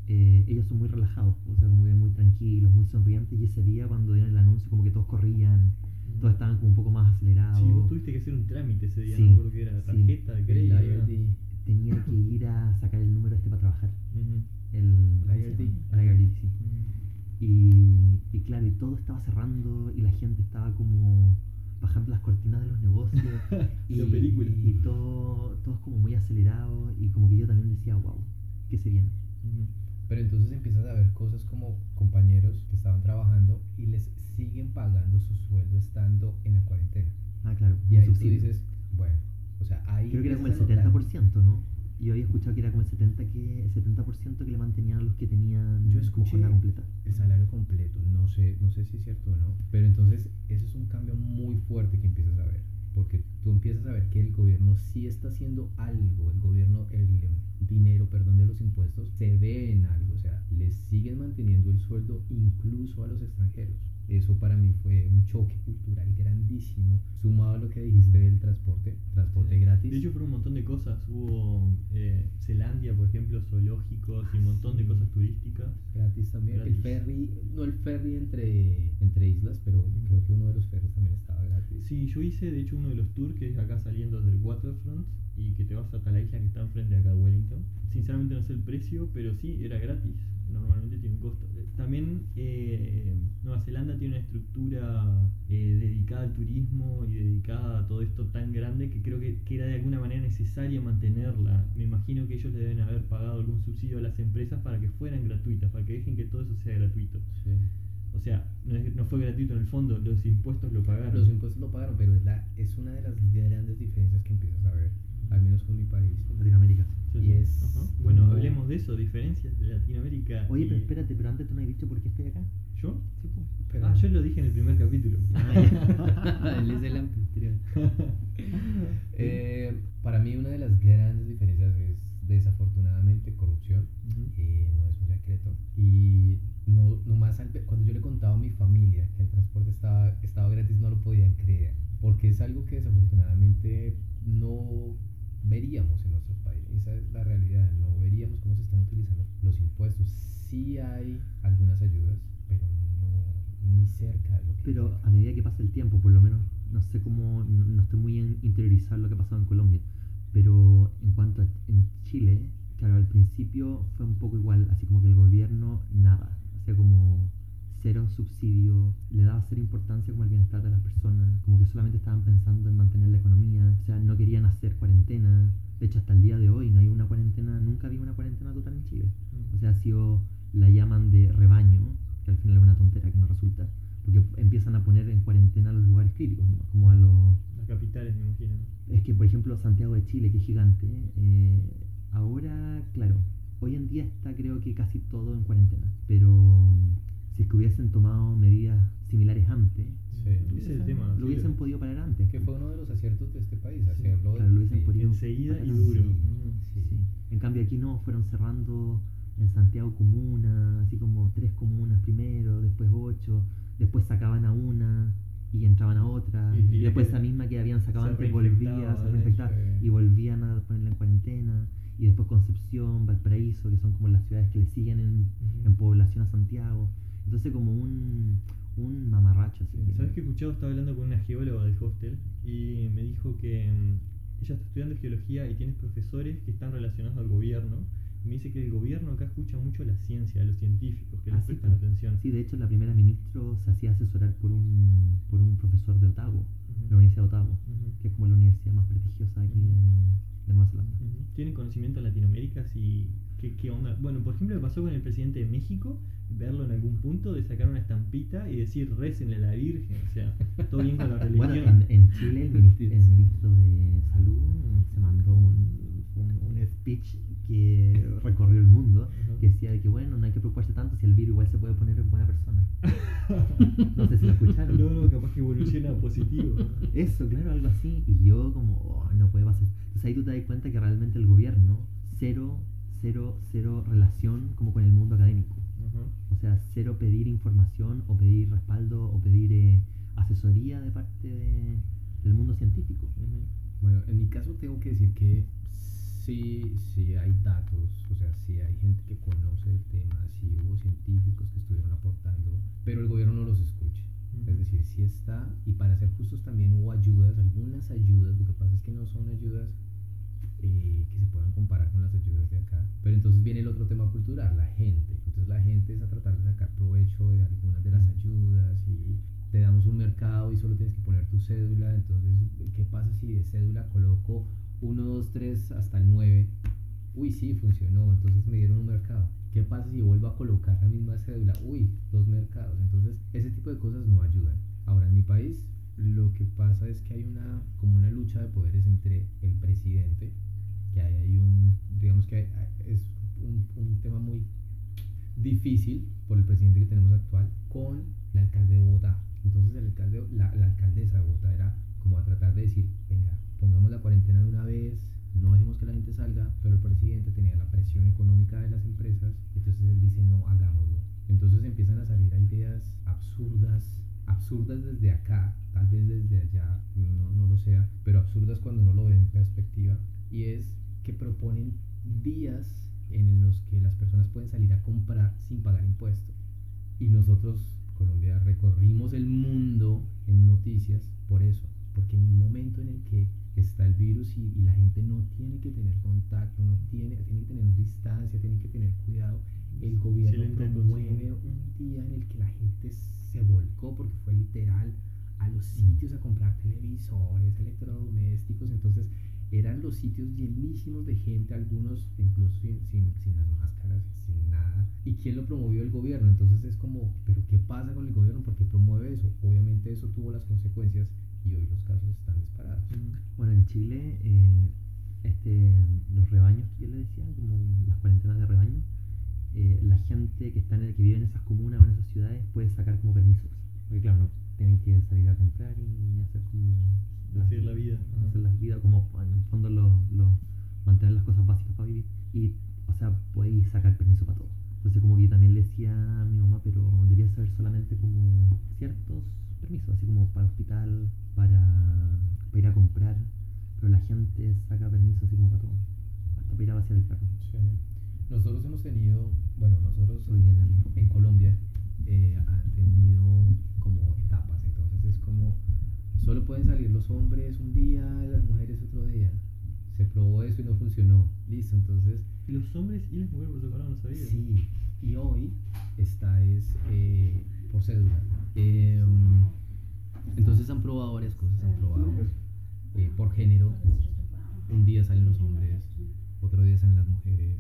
Speaker 2: eh, ellos son muy relajados, o sea, como que muy tranquilos, muy sonrientes, y ese día cuando dieron el anuncio, como que todos corrían, todos estaban como un poco más acelerados.
Speaker 4: Sí, vos tuviste que hacer un trámite ese día,
Speaker 2: Sí,
Speaker 4: no acuerdo que era
Speaker 2: sí.
Speaker 4: tarjeta, era.
Speaker 2: Tenía que ir a sacar el número este para trabajar. El, ¿cómo se
Speaker 3: IRD.
Speaker 2: llama? El IRD, sí.
Speaker 4: Ujú.
Speaker 2: Y, y claro, y todo estaba cerrando y la gente estaba como bajando las cortinas de los negocios. *laughs* y,
Speaker 4: La película.
Speaker 2: y todo, todos como muy acelerados y como que yo también decía, wow, ¿qué se viene?
Speaker 3: Pero entonces empiezas a ver cosas como compañeros que estaban trabajando y les siguen pagando su sueldo estando en la cuarentena.
Speaker 2: Ah, claro,
Speaker 3: Y ahí tú
Speaker 2: subsidio.
Speaker 3: dices, bueno, o sea, ahí
Speaker 2: Creo que era como el
Speaker 3: empiezas a notar-
Speaker 2: 70%, ¿no? Yo había escuchado que era como el 70%, que, el 70 que le mantenían a los que tenían
Speaker 3: Yo escuché
Speaker 2: completa.
Speaker 3: el salario completo, no sé, no sé si es cierto o no, pero entonces ese es un cambio muy fuerte que empiezas a ver, porque tú empiezas a ver que el gobierno sí está haciendo algo, el gobierno, el dinero, perdón, de los impuestos se ve en algo, o sea, les siguen manteniendo el sueldo incluso a los extranjeros. Eso para mí fue un choque cultural grandísimo, sumado a lo que dijiste del transporte, transporte
Speaker 4: Sí.
Speaker 3: gratis.
Speaker 4: De hecho, fueron un montón de cosas. Hubo eh, Zelandia, por ejemplo, zoológicos y un montón de
Speaker 3: Sí.
Speaker 4: cosas turísticas.
Speaker 3: gratis también.
Speaker 4: Gratis.
Speaker 3: El ferry, no el ferry entre, entre islas, pero creo que uno de los ferries también estaba gratis.
Speaker 4: Sí, yo hice de hecho uno de los tours que es acá saliendo del waterfront y que te vas hasta la isla que está enfrente de acá de Wellington. Sinceramente no sé el precio, pero sí, era gratis. Normalmente tiene un costo. También eh, Nueva Zelanda tiene una estructura eh, dedicada al turismo y dedicada a todo esto tan grande que creo que, que era de alguna manera necesaria mantenerla. Me imagino que ellos le deben haber pagado algún subsidio a las empresas para que fueran gratuitas, para que dejen que todo eso sea gratuito.
Speaker 3: Sí.
Speaker 4: O sea, no, es- no fue gratuito en el fondo, los impuestos lo pagaron.
Speaker 3: Los impuestos lo pagaron, pero es, la, es una de las grandes diferencias que empiezas a ver, al menos con mi país.
Speaker 2: Latinoamérica.
Speaker 4: Sí,
Speaker 3: y es
Speaker 4: Ajá. Bueno,
Speaker 3: como-
Speaker 4: hablemos de eso, diferencias de Latinoamérica.
Speaker 2: Oye, pero
Speaker 4: y-
Speaker 2: espérate, pero antes tú no has dicho por qué estoy acá.
Speaker 4: ¿Yo?
Speaker 2: Sí, pues.
Speaker 3: Pero-
Speaker 4: Ah, yo lo dije en el primer capítulo. *laughs* *laughs*
Speaker 3: Él es el. *laughs* Eh, para mí una de las grandes diferencias es desafortunadamente corrupción.
Speaker 4: Ujú.
Speaker 3: eh, no es un secreto. Y no, nomás al ve- cuando yo le contaba a mi familia que el transporte estaba, estaba gratis, no lo podían creer. Porque es algo que desafortunadamente no veríamos en nuestros países. Esa es la realidad. No veríamos cómo se están utilizando los impuestos. Sí hay algunas ayudas, pero no ni cerca de lo que...
Speaker 2: Pero a medida que pasa el tiempo, por lo menos, no sé cómo, no, no estoy muy en interiorizar lo que ha pasado en Colombia, pero en cuanto a en Chile, claro, al principio fue un poco igual, así como que el gobierno nada, hacía como cero subsidio, le daba cero importancia como al bienestar de las personas, como que solamente estaban pensando en mantener la economía, o sea, no querían hacer cuarentena, de hecho hasta el día de hoy no hay una cuarentena, nunca había una cuarentena total en Chile, o sea, ha sido, la llaman de rebaño, que al final es una tontera que no resulta, porque empiezan a poner en cuarentena los lugares críticos, ¿no? como a los...
Speaker 4: Las capitales, me imagino.
Speaker 2: Es que, por ejemplo, Santiago de Chile, que es gigante, eh, ahora, claro, hoy en día está creo que casi todo en cuarentena, pero mm, si es que hubiesen tomado medidas similares antes,
Speaker 3: Sí.
Speaker 4: Ese es el tema.
Speaker 2: lo
Speaker 4: sí,
Speaker 2: hubiesen podido parar antes.
Speaker 3: Que fue uno de los aciertos de este país,
Speaker 4: Sí.
Speaker 3: hacerlo
Speaker 2: Claro, lo hubiesen
Speaker 3: sí.
Speaker 2: podido
Speaker 4: Enseguida y duro.
Speaker 2: En cambio aquí no, fueron cerrando en Santiago comuna, así como tres comunas primero, después ocho, después sacaban a una y entraban a otra,
Speaker 4: Y-
Speaker 2: después esa misma que habían sacado antes volvía, se reinfectaba y volvían a ponerla en cuarentena, y después Concepción, Valparaíso, que son como las ciudades que le siguen en población a Santiago, entonces como un, un mamarracho. así.
Speaker 4: Sí, ¿Sabes qué he escuchado? Estaba hablando con una geóloga del hostel y me dijo que mm, ella está estudiando geología y tiene profesores que están relacionados al gobierno. Y me dice que el gobierno acá escucha mucho la ciencia, a los científicos, que
Speaker 2: Ah,
Speaker 4: les
Speaker 2: sí,
Speaker 4: prestan atención.
Speaker 2: Sí, de hecho la primera ministro se hacía asesorar por un, por un profesor de Otago,
Speaker 4: Ujú.
Speaker 2: la Universidad de Otago.
Speaker 4: Ujú.
Speaker 2: que es como la universidad más prestigiosa aquí
Speaker 4: Ujú.
Speaker 2: de, de Nueva Zelanda.
Speaker 4: ¿Tienen conocimiento en Latinoamérica? Si, ¿qué, ¿Qué onda? Bueno, por ejemplo, me pasó con el presidente de México, verlo en algún punto, de sacar una estampita y decir récenle a la Virgen. O sea, todo bien con la *laughs* religión.
Speaker 2: Bueno, en, en Chile el ministro, el ministro de Salud se mandó un, un, un speech que recorrió el mundo, que decía de que bueno, no hay que preocuparse tanto si el virus igual se puede poner en buena persona. *laughs* No sé si lo escucharon.
Speaker 4: No, no, capaz que evoluciona positivo.
Speaker 2: Eso, claro, algo así. Y yo como, oh, no puede pasar. Entonces ahí tú te das cuenta que realmente el gobierno, cero, cero, cero relación como con el mundo académico.
Speaker 4: Ajá.
Speaker 2: O sea, cero pedir información o pedir respaldo o pedir eh, asesoría de parte de- del mundo científico.
Speaker 4: Ujú.
Speaker 3: Bueno, en mi caso tengo que decir que sí, sí hay datos, o sea, sí hay gente que conoce el tema, sí hubo científicos que estuvieron aportando, pero el gobierno no los escucha. Es decir, sí está, y para ser justos también hubo ayudas, algunas ayudas, lo que pasa es que no son ayudas eh, que se puedan comparar con las ayudas de acá. Pero entonces viene el otro tema cultural, la gente. Entonces la gente es a tratar de sacar provecho de algunas de las ayudas y te damos un mercado y solo tienes que poner tu cédula. Entonces, ¿qué pasa si de cédula coloco 1, 2, 3 hasta el 9? Uy, sí, funcionó. Entonces me dieron un mercado. ¿Qué pasa si vuelvo a colocar la misma cédula? Uy, dos mercados. Entonces, ese tipo de cosas no ayudan. Ahora, en mi país, lo que pasa es que hay una, como una lucha de poderes entre el presidente, que hay, hay un, digamos que hay- es un, un tema muy difícil por el presidente que tenemos actual, con el alcalde de Bogotá. Entonces, el alcalde, la, la alcaldesa de Bogotá era como a tratar de decir, venga, pongamos la cuarentena de una vez, no dejemos que la gente salga, pero el presidente tenía la presión económica de las empresas, entonces él dice, no, hagámoslo. Entonces empiezan a salir ideas absurdas, absurdas desde acá, tal vez desde allá, no, no lo sea, pero absurdas cuando uno lo ve en perspectiva, y es que proponen días en los que las personas pueden salir a comprar sin pagar impuestos. Y nosotros, Colombia, recorrimos el mundo en noticias por eso, porque en un momento en el que está el virus y, y la gente no tiene que tener contacto, no tiene, tiene que tener distancia, tiene que tener cuidado, el gobierno
Speaker 4: Excelente
Speaker 3: promueve un día en el que la gente se volcó, porque fue literal, a los sitios a comprar televisores, electrodomésticos, entonces eran los sitios llenísimos de gente, algunos incluso sin, sin, sin las máscaras, sin nada. ¿Y quién lo promovió? El gobierno. Entonces es como, ¿pero qué pasa con el gobierno? ¿Por qué promueve eso? Obviamente eso tuvo las consecuencias y hoy los casos están disparados.
Speaker 2: Bueno, en Chile, eh, este, los rebaños que yo le decía, como las cuarentenas de rebaño, eh, la gente que está en el, que vive en esas comunas o en esas ciudades puede sacar como permisos. Porque claro, no tienen que salir a comprar y hacer como
Speaker 4: Hacer la vida.
Speaker 2: Hacer la vida como en el fondo lo, lo- mantener las cosas básicas para vivir. Y o sea, podéis sacar permiso para todo. Entonces como que yo también le decía a mi mamá, pero debería saber solamente como ciertos permisos, así como para hospital, para, para ir a comprar, pero la gente saca permiso así como para todo, hasta para ir a vaciar el perro.
Speaker 3: Sí. Nosotros hemos tenido, bueno, nosotros
Speaker 2: Dani.
Speaker 3: en Colombia eh, han tenido como etapas, entonces es como solo pueden salir los hombres un día, las mujeres otro día. Se probó eso y no funcionó. Listo, entonces
Speaker 4: ¿Y los hombres y las mujeres por separado no sabía?
Speaker 3: sí. Y hoy esta es eh, por cédula. Eh, entonces han probado varias cosas, han probado eh, por género. Un día salen los hombres, otro día salen las mujeres.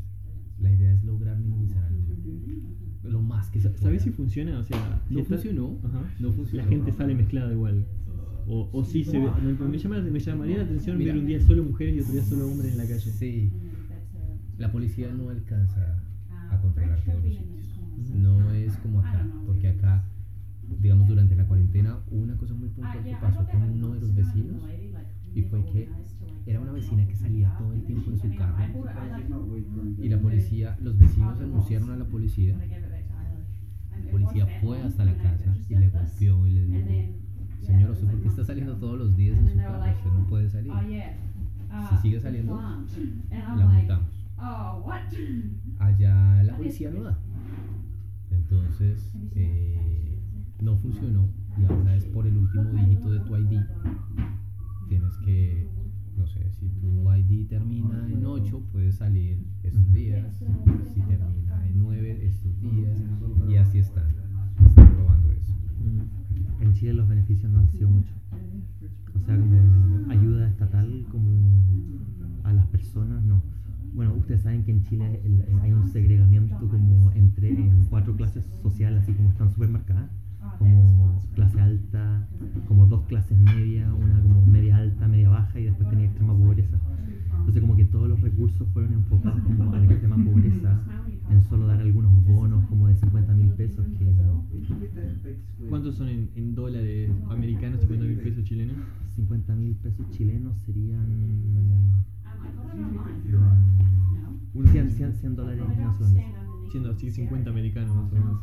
Speaker 3: La idea es lograr minimizar lo, lo más que se pueda.
Speaker 1: ¿Sabes si funciona? O sea, si
Speaker 3: No
Speaker 1: está-
Speaker 3: funcionó,
Speaker 1: Ajá.
Speaker 3: no funcionó.
Speaker 1: La gente sale mezclada igual. O, o sí se ve. Me, me llama- me llamaría la atención
Speaker 3: Mira.
Speaker 1: ver un día solo mujeres y otro día solo hombres en la calle.
Speaker 3: Sí, la policía no alcanza a controlar todos los sitios. No es como acá, porque acá, digamos, durante la cuarentena, hubo una cosa muy puntual que pasó con uno de los vecinos y fue que era una vecina que salía todo el tiempo en su carro. y la policía, los vecinos anunciaron a la policía, la policía fue hasta la casa y le golpeó y le dijo, señor, ¿usted por qué está saliendo todos los días en su carro? Usted no puede salir. Si sigue saliendo, la multamos. Allá la policía no da. Entonces, eh, no funcionó y ahora es por el último dígito de tu ID. Tienes que, no sé, si tu ID termina en 8, puedes salir estos días. Si termina en 9, estos días. Y así están. Están probando eso.
Speaker 2: En Chile los beneficios no han sido mucho. O sea, como ayuda estatal como a las personas, no. Bueno, ustedes saben que en Chile eh, hay un segregamiento como entre en cuatro clases sociales, así como están súper marcadas, como clase alta, como dos clases medias, una como media alta, media baja y después tenía extrema pobreza. Entonces como que todos los recursos fueron enfocados como al extrema pobreza, en solo dar algunos bonos como de 50 mil pesos que
Speaker 4: ¿Cuántos son en, en dólares americanos, 50 mil pesos chilenos?
Speaker 2: 50 mil pesos chilenos serían
Speaker 4: Uno-
Speaker 2: 100, 100, 100 dólares neozelandeses.
Speaker 4: Siendo así 50 americanos más o menos.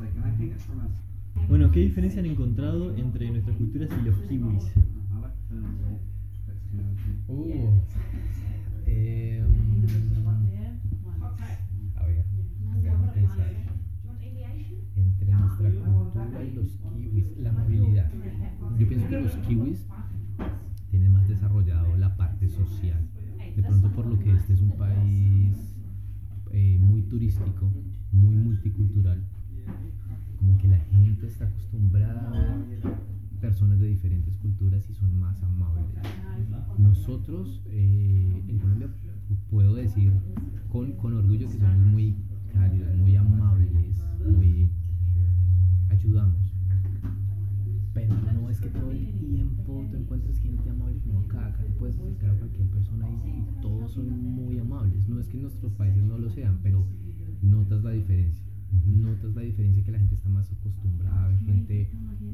Speaker 4: Bueno, ¿qué diferencia han encontrado entre nuestras culturas y los kiwis?
Speaker 3: Kiwis tienen más desarrollado la parte social. De pronto por lo que este es un país eh, muy turístico, muy multicultural, como que la gente está acostumbrada a personas de diferentes culturas y son más amables. Nosotros eh, en Colombia puedo decir con, orgullo que somos muy cálidos, muy amables, muy ayudamos. Pero no es que todo el tiempo tú encuentres gente amable como acá, acá te puedes acercar a cualquier persona y, todos son muy amables. No es que en nuestros países no lo sean, pero notas la diferencia. Notas la diferencia que la gente está más acostumbrada a ver gente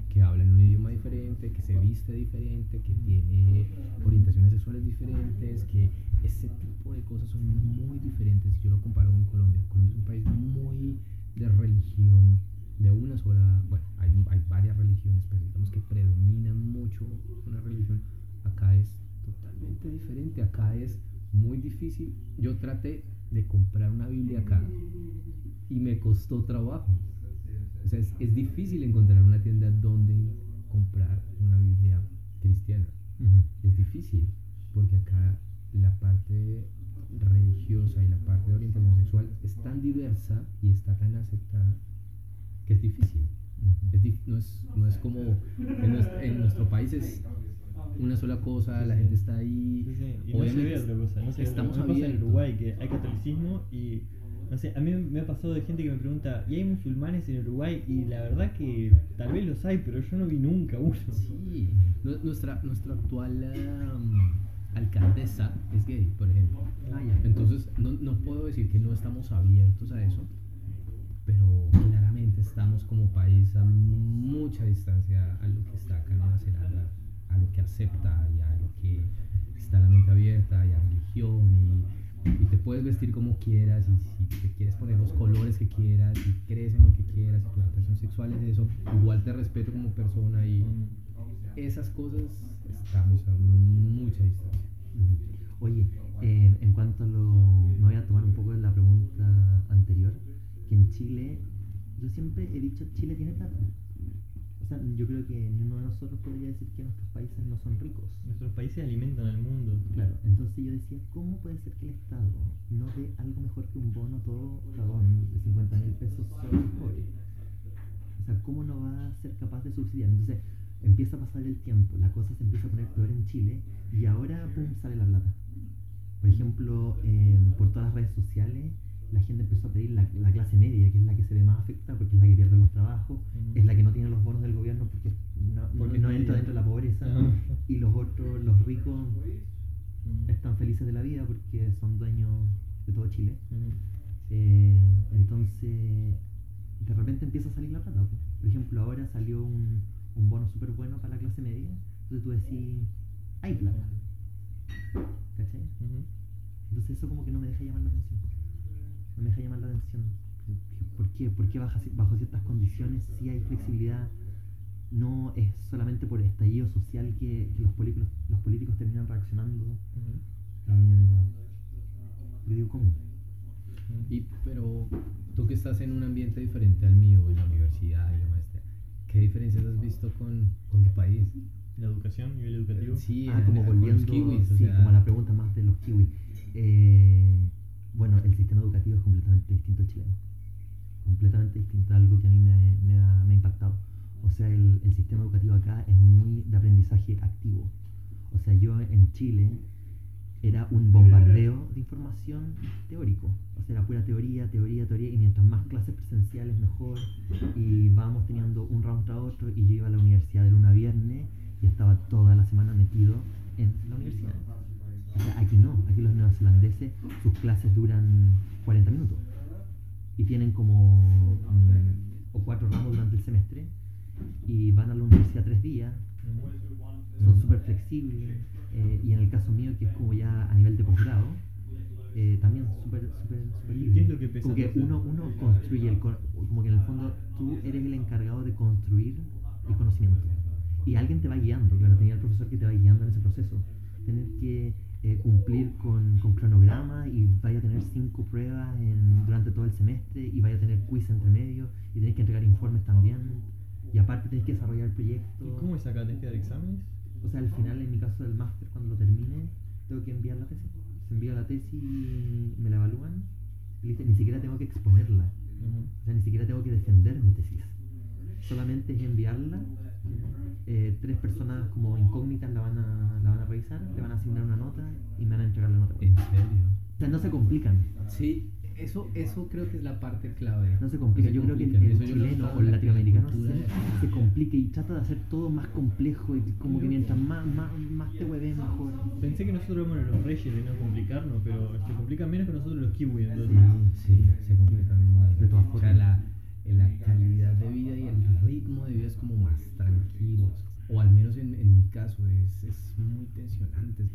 Speaker 3: que habla en un idioma diferente, que se viste diferente, que tiene orientaciones sexuales diferentes, que ese tipo de cosas son muy diferentes. Yo lo comparo con Colombia. Colombia es un país muy de religión, de una sola, bueno, hay, hay varias religiones, pero digamos que predomina mucho una religión. Acá es totalmente diferente, acá es muy difícil. Yo traté de comprar una Biblia acá y me costó trabajo. O sea, es, es difícil encontrar una tienda donde comprar una Biblia cristiana. Es difícil, porque acá la parte religiosa y la parte de orientación sexual es tan diversa y está tan aceptada que es difícil. Es dif- no, es, no es como en, en nuestro país es una sola cosa, la gente está ahí.
Speaker 4: Sí, sí, no otra cosa. No
Speaker 3: estamos.
Speaker 4: Me pasa en. Uruguay que hay catolicismo y. No sé, a mí me ha pasado de gente que me pregunta, ¿y hay musulmanes en Uruguay? Y la verdad que tal vez los hay, pero yo no vi nunca uno.
Speaker 3: Sí, Nu- nuestra, nuestra actual am, alcaldesa es gay, por ejemplo.
Speaker 2: Ah.
Speaker 3: Entonces, no, no puedo decir que no estamos abiertos a eso, pero claramente estamos como país a mucha distancia a lo que está acá en Nueva Zelanda, a lo que acepta y a lo que está la mente abierta y a religión y, te puedes vestir como quieras y si te quieres poner los colores que quieras y crees en lo que quieras y tu orientación sexual es eso, igual te respeto como persona y esas cosas estamos a mucha distancia.
Speaker 2: Oye, eh, en cuanto a lo... Me voy a tomar un poco de la pregunta anterior, que en Chile, yo siempre he dicho, Chile tiene plata. O sea, yo creo que ni uno de nosotros podría decir que nuestros países no son ricos.
Speaker 4: Nuestros países alimentan al mundo.
Speaker 2: Claro, entonces yo decía, ¿cómo puede ser que el Estado no dé algo mejor que un bono todo cagón de 50 mil pesos solo al pobre? O sea, ¿cómo no va a ser capaz de subsidiar? Entonces empieza a pasar el tiempo, la cosa se empieza a poner peor en Chile y ahora, pum, sale la plata. Por ejemplo, eh, por todas las redes sociales, la gente empezó a pedir la, la clase media, que es la que se ve más afectada porque es la que pierde los trabajos,
Speaker 4: Ujú.
Speaker 2: es la que no tiene los bonos del gobierno porque no,
Speaker 4: Porque
Speaker 2: no entra dentro de la pobreza, y los otros, los ricos,
Speaker 4: Ujú.
Speaker 2: están felices de la vida porque son dueños de todo Chile.
Speaker 4: Ujú.
Speaker 2: Eh, entonces, de repente empieza a salir la plata. po. Por ejemplo, ahora salió un, un bono súper bueno para la clase media. Entonces tú decís, hay plata. ¿Cachai?
Speaker 4: Ujú.
Speaker 2: Entonces eso como que no me deja llamar la atención. No me deja llamar la atención. ¿Por qué? ¿Por qué bajo, bajo ciertas condiciones sí hay flexibilidad? No es solamente por estallido social que, que los, políticos, los políticos terminan reaccionando.
Speaker 4: Ujú.
Speaker 2: Eh, yo digo, ¿cómo?
Speaker 3: Y, pero tú que estás en un ambiente diferente al mío, en la universidad y la maestría, ¿qué diferencias has visto con, con tu país?
Speaker 4: La educación, nivel educativo.
Speaker 3: Sí,
Speaker 2: ah,
Speaker 3: en-
Speaker 2: como
Speaker 3: con los
Speaker 2: volviendo,
Speaker 3: kiwis, o
Speaker 2: sí,
Speaker 3: sea,
Speaker 2: como a la pregunta más de los kiwis. Eh, bueno, el sistema educativo es completamente distinto al chileno. Completamente distinto, algo que a mí me, ha, me ha impactado. O sea, el, sistema educativo acá es muy de aprendizaje activo. O sea, yo en Chile era un bombardeo de información teórico. O sea, era pura teoría, teoría, teoría, y mientras más clases presenciales mejor, y vamos teniendo un round tras otro, y yo iba a la universidad de lunes a viernes y estaba toda la semana metido en la universidad. O sea, aquí no, aquí los neozelandeses, sus clases duran 40 minutos. Y tienen como mm, o cuatro ramos durante el semestre. Y van a la universidad tres días, son súper flexibles eh, y en el caso mío que es como ya a nivel de posgrado, eh, también súper súper súper libre.
Speaker 4: ¿Qué es lo que
Speaker 2: Como que uno, uno construye, el, co- como que en el fondo tú eres el encargado de construir el conocimiento. Y alguien te va guiando, claro, tenía el profesor que te va guiando en ese proceso. Tener que eh, cumplir con, con cronograma y vaya a tener cinco pruebas en- durante todo el semestre y vaya a tener quiz entre medio y tenés que entregar informes también y aparte tenés que desarrollar el proyecto.
Speaker 4: ¿Y cómo es acá? ¿Tenés que dar exámenes?
Speaker 2: O sea, al final, en mi caso del máster, cuando lo termine, tengo que enviar la tesis. Se envía la tesis, me la evalúan y listo, ni siquiera tengo que exponerla. O sea, ni siquiera tengo que defender mi tesis. Solamente es enviarla. Eh, tres personas como incógnitas la van, a, la van a revisar, le van a asignar una nota y me van a entregar la nota.
Speaker 3: ¿En serio?
Speaker 2: O sea, no se complican.
Speaker 3: Sí, eso, eso creo que es la parte clave.
Speaker 2: No se complica.
Speaker 3: Se
Speaker 2: Yo creo que el,
Speaker 3: complica.
Speaker 2: chileno o el latinoamericano se,
Speaker 3: de-
Speaker 2: se complica y trata de hacer todo más complejo y como que mientras más, más, más te hueves mejor.
Speaker 4: Pensé que nosotros éramos los reyes de no complicarnos, pero se complican menos que nosotros los kiwis. entonces.
Speaker 3: Sí, se complica más.
Speaker 2: De todas
Speaker 3: O sea,
Speaker 2: formas.
Speaker 3: La, la calidad de vida y el ritmo de vida es como más tranquilo. O al menos en, en mi caso es, es muy tensionante. Es,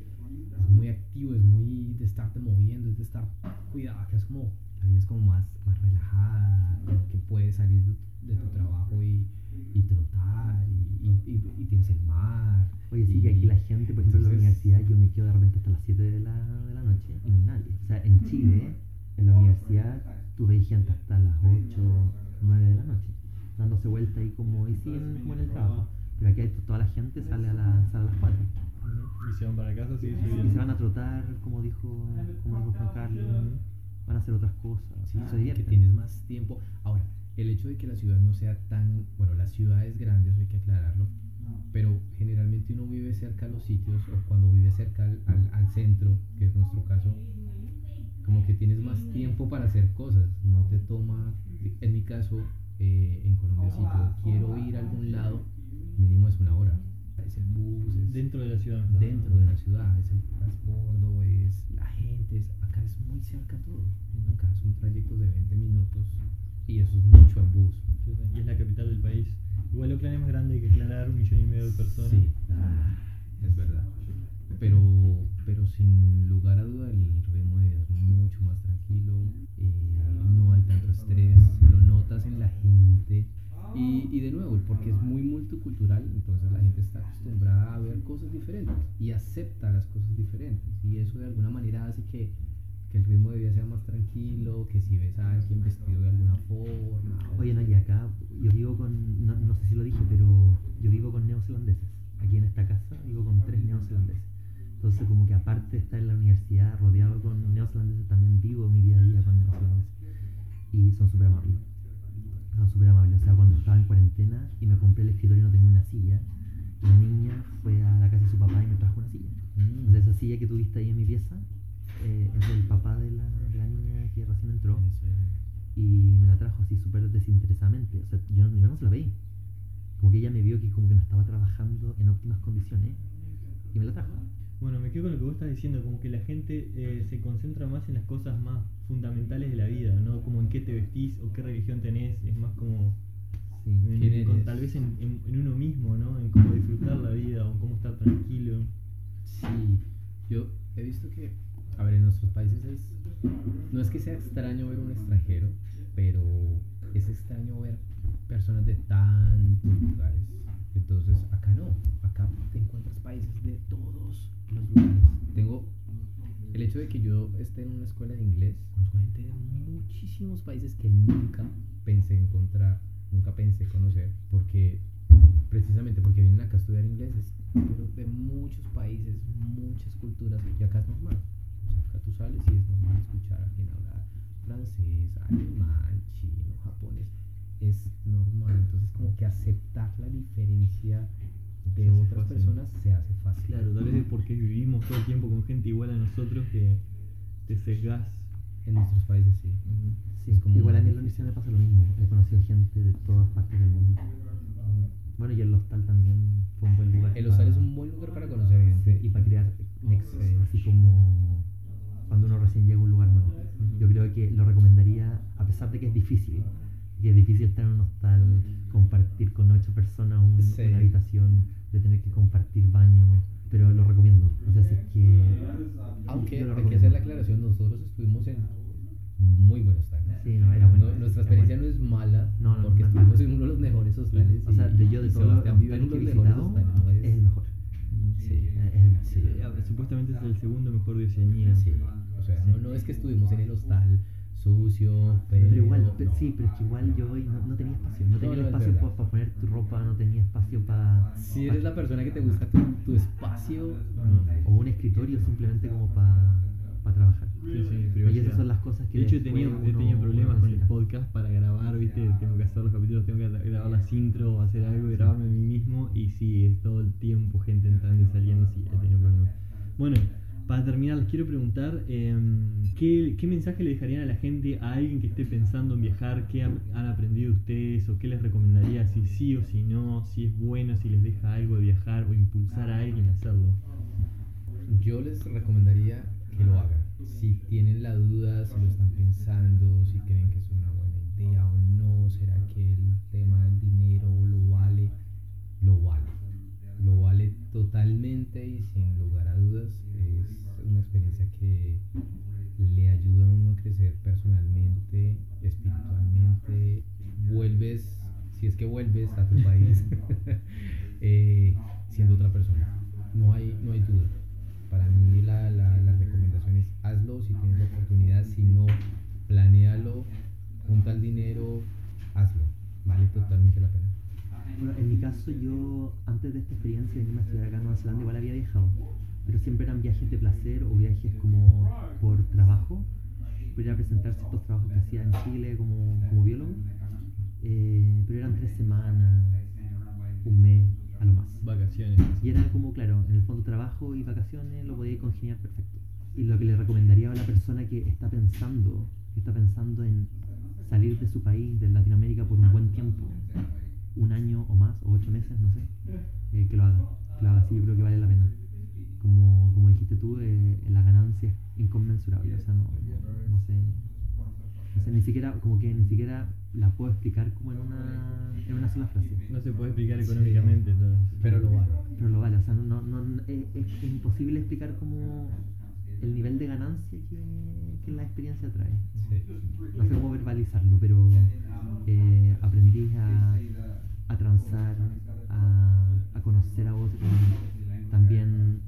Speaker 3: es muy activo, es muy de estarte moviendo, es de estar cuidado. Acá es como, la vida es como más, más relajada, como que puedes salir de, tu- de tu trabajo y, y trotar y, y, y- y tienes el mar.
Speaker 2: Oye, sí, que aquí
Speaker 3: y-
Speaker 2: la gente, por ejemplo, en la universidad, yo me quedo de repente hasta las 7 de la, de la noche y no hay nadie. O sea, en Chile, en la universidad, tú veis gente hasta las 8, 9 de la noche, dándose vuelta ahí como, y siguen como en el trabajo. Pero aquí hay- toda la gente sale a, la, sale a las 4.
Speaker 4: Ujú. Y se van para casa, sí,
Speaker 2: Y se van a trotar, como dijo, como dijo Juan Carlos, van a hacer otras cosas.
Speaker 3: Sí,
Speaker 2: se
Speaker 3: que tienes más tiempo. Ahora, el hecho de que la ciudad no sea tan, bueno, la ciudad es grande, eso hay que aclararlo, pero generalmente uno vive cerca a los sitios o cuando vive cerca al, al- al centro, que es nuestro caso, como que tienes más tiempo para hacer cosas, no te toma, en mi caso, eh, en Colombia, si yo quiero ir a algún lado, mínimo es una hora. Es el bus, es
Speaker 4: Dentro de la ciudad.
Speaker 3: dentro de la ciudad, es el transbordo, es la gente, es- acá es muy cerca todo. Acá son trayectos de 20 minutos y eso es mucho en bus.
Speaker 4: Y es la capital del país. Igual Oakland es más grande, hay que aclarar, un millón y medio de personas.
Speaker 3: Sí, es verdad. Pero, pero sin lugar a duda el ritmo de vida es mucho más tranquilo, eh, no hay tanto estrés, lo notas en la gente. Y, y de nuevo, porque es muy multicultural, entonces la gente está acostumbrada a ver cosas diferentes y acepta las cosas diferentes. Y eso de alguna manera hace que, que el ritmo de vida sea más tranquilo, que si ves a alguien vestido de alguna forma.
Speaker 2: Oye, no, y acá yo vivo con, no, no sé si lo dije, pero yo vivo con neozelandeses. Aquí en esta casa vivo con tres neozelandeses. Entonces, como que aparte de estar en la universidad rodeado con neozelandeses, también vivo mi día a día con neozelandeses. Y son súper amables. Son súper amables. O sea, cuando estaba en cuarentena y me compré el escritorio y no tenía una silla, la niña fue a la casa de su papá y me trajo una silla.
Speaker 3: Mm.
Speaker 2: Entonces, esa silla que tuviste ahí en mi pieza eh, es del papá de la, de la niña que recién entró y me la trajo así súper desinteresadamente. O sea, yo, yo no se la veí. Como que ella me vio que como que no estaba trabajando en óptimas condiciones y me la trajo.
Speaker 4: Bueno, me quedo con lo que vos estás diciendo, como que la gente eh, se concentra más en las cosas más fundamentales de la vida, ¿no? Como en qué te vestís o qué religión tenés, es más como
Speaker 2: Sí.
Speaker 4: en-
Speaker 3: ¿Quién
Speaker 4: con- tal vez en, en- en uno mismo, ¿no? En cómo disfrutar la vida o en cómo estar tranquilo.
Speaker 3: Sí, yo he visto que, a ver, en nuestros países es, no es que sea extraño ver un extranjero, pero es extraño ver personas de tantos lugares. Entonces, acá no, acá te encuentras países de todos los lugares. Tengo el hecho de que yo esté en una escuela de inglés, conozco gente de muchísimos países que nunca pensé encontrar, nunca pensé conocer, porque precisamente porque vienen acá a estudiar inglés, pero de muchos países, muchas culturas, y acá es normal. Acá tú sales y es normal escuchar a alguien hablar francés, alemán, chino, japonés. Es normal. Entonces, como que aceptar la diferencia de
Speaker 4: Se
Speaker 3: otras
Speaker 4: fácil.
Speaker 3: personas se hace fácil.
Speaker 4: Claro, tal vez es porque vivimos todo el tiempo con gente igual a nosotros que te sesgás.
Speaker 3: En nuestros países sí.
Speaker 2: Sí,
Speaker 3: Es como
Speaker 2: igual a mí en la universidad me pasa lo mismo. He conocido gente de todas partes del mundo. Bueno, y el hostal también fue un buen lugar.
Speaker 3: El hostal es un buen lugar para conocer gente.
Speaker 2: y para crear nexos,
Speaker 3: Sí.
Speaker 2: así como recién llega a un lugar nuevo. Yo creo que lo recomendaría, a pesar de que es difícil, que es difícil estar en un hostal, compartir con ocho personas un-
Speaker 3: Sí.
Speaker 2: una habitación, de tener que compartir baños, pero lo recomiendo. O sea, si es que...
Speaker 3: Aunque hay que hacer la aclaración, nosotros estuvimos en muy buenos hostales.
Speaker 2: Sí, no, era bueno.
Speaker 3: No- nuestra experiencia
Speaker 2: bueno.
Speaker 3: no es mala,
Speaker 2: No, no,
Speaker 3: porque
Speaker 2: no es
Speaker 3: estuvimos en uno de los mejores hostales.
Speaker 2: O sea,
Speaker 3: y-
Speaker 2: de yo de
Speaker 3: y
Speaker 2: todos los hostales que he
Speaker 3: los mejores
Speaker 2: visitado.
Speaker 3: ¿no?
Speaker 2: es el mejor.
Speaker 3: Sí.
Speaker 2: Es-
Speaker 3: Sí.
Speaker 4: Eh, supuestamente es el segundo mejor de Oceanía.
Speaker 3: Sí, o sea, no, no es que estuvimos en el hostal sucio, feo.
Speaker 2: Pero igual, pero-
Speaker 3: no.
Speaker 2: sí, pero es que igual yo hoy no, no tenía espacio. No tenía el espacio para poner tu ropa, no tenía espacio para...
Speaker 3: Si eres la persona que te gusta tu, tu espacio,
Speaker 2: O un escritorio simplemente como para trabajar.
Speaker 4: Sí, sí,
Speaker 2: Y esas son las cosas que
Speaker 4: De hecho, he tenido, he tenido problemas con el podcast para grabar, ¿viste? Tengo que hacer los capítulos, tengo que gra- grabar las intro, hacer algo, grabarme a mí mismo. Y sí, es todo el tiempo gente entrando y saliendo, sí, he tenido problemas. Bueno, para terminar, les quiero preguntar: em, ¿qué, ¿qué mensaje le dejarían a la gente, a alguien que esté pensando en viajar? ¿Qué han, han aprendido ustedes? ¿O qué les recomendaría? Si sí o si no, si es bueno, si les deja algo de viajar o impulsar a alguien a hacerlo.
Speaker 3: yo les recomendaría que lo hagan. Si tienen la duda, si lo están pensando, si creen que es una buena idea o no, será que el tema del dinero lo vale, lo vale. Lo vale totalmente y sin lugar a dudas una experiencia que le ayuda a uno a crecer personalmente, espiritualmente. Vuelves, si es que vuelves a tu país, *laughs* eh, siendo otra persona. No hay, no hay duda. Para mí la, la, la recomendación es hazlo si tienes la oportunidad, si no, planéalo, junta el dinero, hazlo. Vale totalmente la pena.
Speaker 2: Bueno, en mi caso, yo antes de esta experiencia de irme a estudiar acá en Nueva Zelanda igual había viajado, pero siempre eran viajes de placer o viajes como por trabajo, por ir a presentar ciertos trabajos que hacía en Chile como, como biólogo, eh, pero eran tres semanas, un mes, a lo más.
Speaker 4: Vacaciones.
Speaker 2: Y era como, claro, en el fondo trabajo y vacaciones lo podía congeniar perfecto. Y lo que le recomendaría a la persona que está pensando, que está pensando en salir de su país, de Latinoamérica por un buen tiempo, un año o más, o ocho meses, no sé, eh, que lo haga. Que lo haga, sí, yo creo que vale la pena. Como, como dijiste tú, eh, la ganancia es inconmensurable, o sea, no, no, no sé, no sé, ni siquiera, como que ni siquiera la puedo explicar como en una, en una sola frase.
Speaker 4: No se puede explicar económicamente.
Speaker 3: Pero lo vale.
Speaker 2: Pero lo vale, o sea, no, no, no- es, es- imposible explicar como el nivel de ganancia que, que la experiencia trae.
Speaker 3: Sí.
Speaker 2: No sé cómo verbalizarlo, pero eh, aprendí a, a transar, a, a conocer a otros, también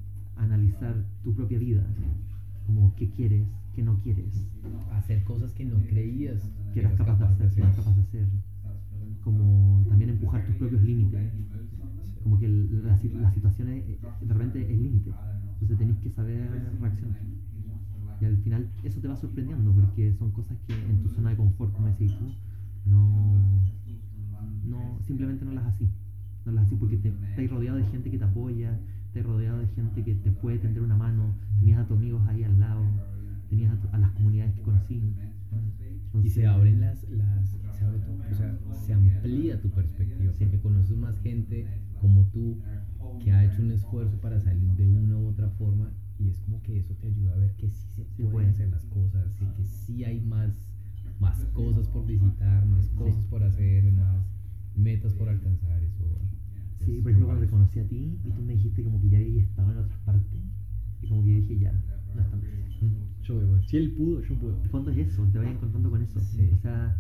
Speaker 2: analizar tu propia vida, como qué quieres, qué no quieres,
Speaker 3: Hacer cosas que no creías
Speaker 2: qué eras capaz de hacer, eras capaz de hacer, como también empujar tus propios límites, como que el- la, si- las situaciones eh, de repente es límite, entonces tenés que saber reaccionar. Y al final eso te va sorprendiendo porque son cosas que en tu zona de confort, como decís tú, no, no simplemente no las así. No las así porque te, estás rodeado de gente que te apoya, estás rodeado de gente que te puede tender una mano, tenías a tus amigos ahí al lado, tenías a, tu- a las comunidades que conocí.
Speaker 3: Y se
Speaker 2: Entonces,
Speaker 3: abren las, las se abre tu- o sea, se amplía tu perspectiva,
Speaker 2: Sí.
Speaker 3: porque conoces más gente como tú que ha hecho un esfuerzo para salir de una u otra forma y es como que eso te ayuda a ver que sí se pueden
Speaker 2: puede.
Speaker 3: hacer las cosas y que sí hay más, más cosas por visitar, más cosas por hacer, más metas por alcanzar, eso.
Speaker 2: Sí, por ejemplo, cuando te conocí a ti y tú me dijiste como que ya habías estado en otras partes y como que yo dije ya, no es tan difícil.
Speaker 3: valioso.
Speaker 4: Yo voy, voy. Si él pudo, yo puedo.
Speaker 2: En el fondo es eso, te vas encontrando con eso.
Speaker 3: Sí.
Speaker 2: O sea,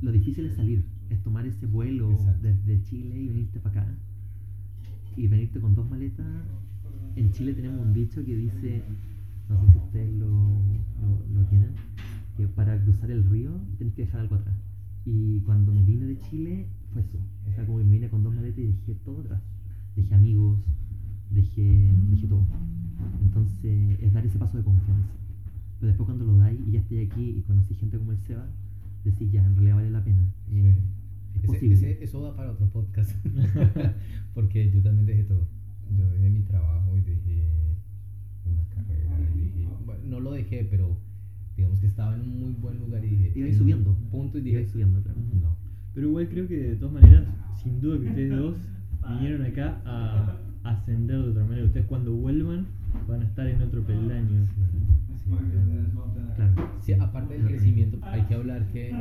Speaker 2: lo difícil es salir, es tomar ese vuelo
Speaker 3: Exacto.
Speaker 2: desde Chile y venirte para acá. Y venirte con dos maletas. En Chile tenemos un dicho que dice, no sé si ustedes lo, lo, lo tienen, que para cruzar el río tienes que dejar algo atrás. Y cuando me vine de Chile fue eso. O sea, como que me vine con dos maletas y dejé todo atrás. Dejé amigos, dejé, dejé todo. Entonces es dar ese paso de confianza. Pero después cuando lo dais y ya estoy aquí y conocí gente como el Seba, decís ya, en realidad vale la pena. Eh, es posible.
Speaker 3: ese- eso va para otro podcast. *laughs* Porque yo también dejé todo. Yo dejé mi trabajo y dejé una carrera. y dejé- bueno, no lo dejé, pero digamos que estaba en un muy buen lugar y dije.
Speaker 2: Iba
Speaker 3: un
Speaker 2: subiendo.
Speaker 3: Punto y
Speaker 2: Iba
Speaker 3: dije.
Speaker 2: subiendo, claro.
Speaker 3: No.
Speaker 4: Pero igual creo que de todas maneras, sin duda que ustedes dos vinieron acá a ascender de otra manera. Ustedes cuando vuelvan van a estar en otro peldaño.
Speaker 3: Sí, sí, aparte del crecimiento, hay que hablar que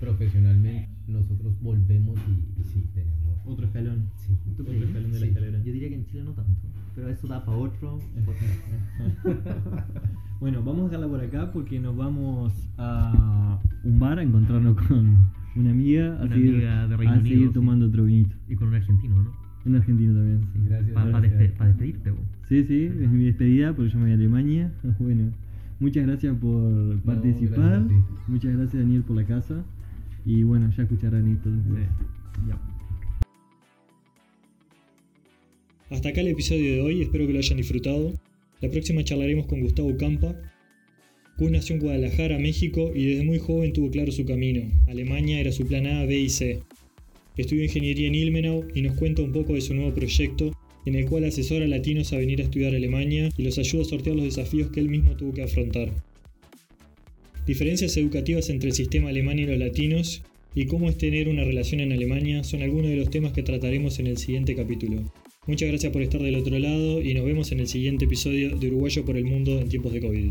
Speaker 3: profesionalmente nosotros volvemos y, y sí, tenemos.
Speaker 4: Otro escalón.
Speaker 3: Sí.
Speaker 2: ¿Tú
Speaker 4: Otro
Speaker 2: crees?
Speaker 4: escalón de la
Speaker 2: Sí.
Speaker 4: escalera.
Speaker 2: Yo diría que en Chile no tanto, pero eso da para otro. *laughs*
Speaker 4: Bueno, vamos a dejarla por acá porque nos vamos a un bar a encontrarnos con una amiga, a
Speaker 2: Una
Speaker 4: seguir,
Speaker 2: amiga de Reino
Speaker 4: a seguir
Speaker 2: Unido, sí.
Speaker 4: tomando otro vinito.
Speaker 2: y con un argentino, ¿no?
Speaker 4: Un argentino también. Sí,
Speaker 3: Gracias.
Speaker 2: Para despedirte, vos.
Speaker 4: sí, sí, es mi despedida porque yo me voy a Alemania. *laughs* Bueno, muchas gracias por participar.
Speaker 3: gracias a ti.
Speaker 4: muchas gracias Daniel por la casa. Y bueno, ya escucharán esto. después.
Speaker 2: Ya.
Speaker 1: Hasta acá el episodio de hoy, espero que lo hayan disfrutado. La próxima charlaremos con Gustavo Campa. Gus nació en Guadalajara, México, y desde muy joven tuvo claro su camino. Alemania era su plan A, B y C. Estudió ingeniería en Ilmenau y nos cuenta un poco de su nuevo proyecto, en el cual asesora a latinos a venir a estudiar Alemania y los ayuda a sortear los desafíos que él mismo tuvo que afrontar. Diferencias educativas entre el sistema alemán y los latinos y cómo es tener una relación en Alemania son algunos de los temas que trataremos en el siguiente capítulo. Muchas gracias por estar del otro lado y nos vemos en el siguiente episodio de Uruguayo por el Mundo en tiempos de COVID.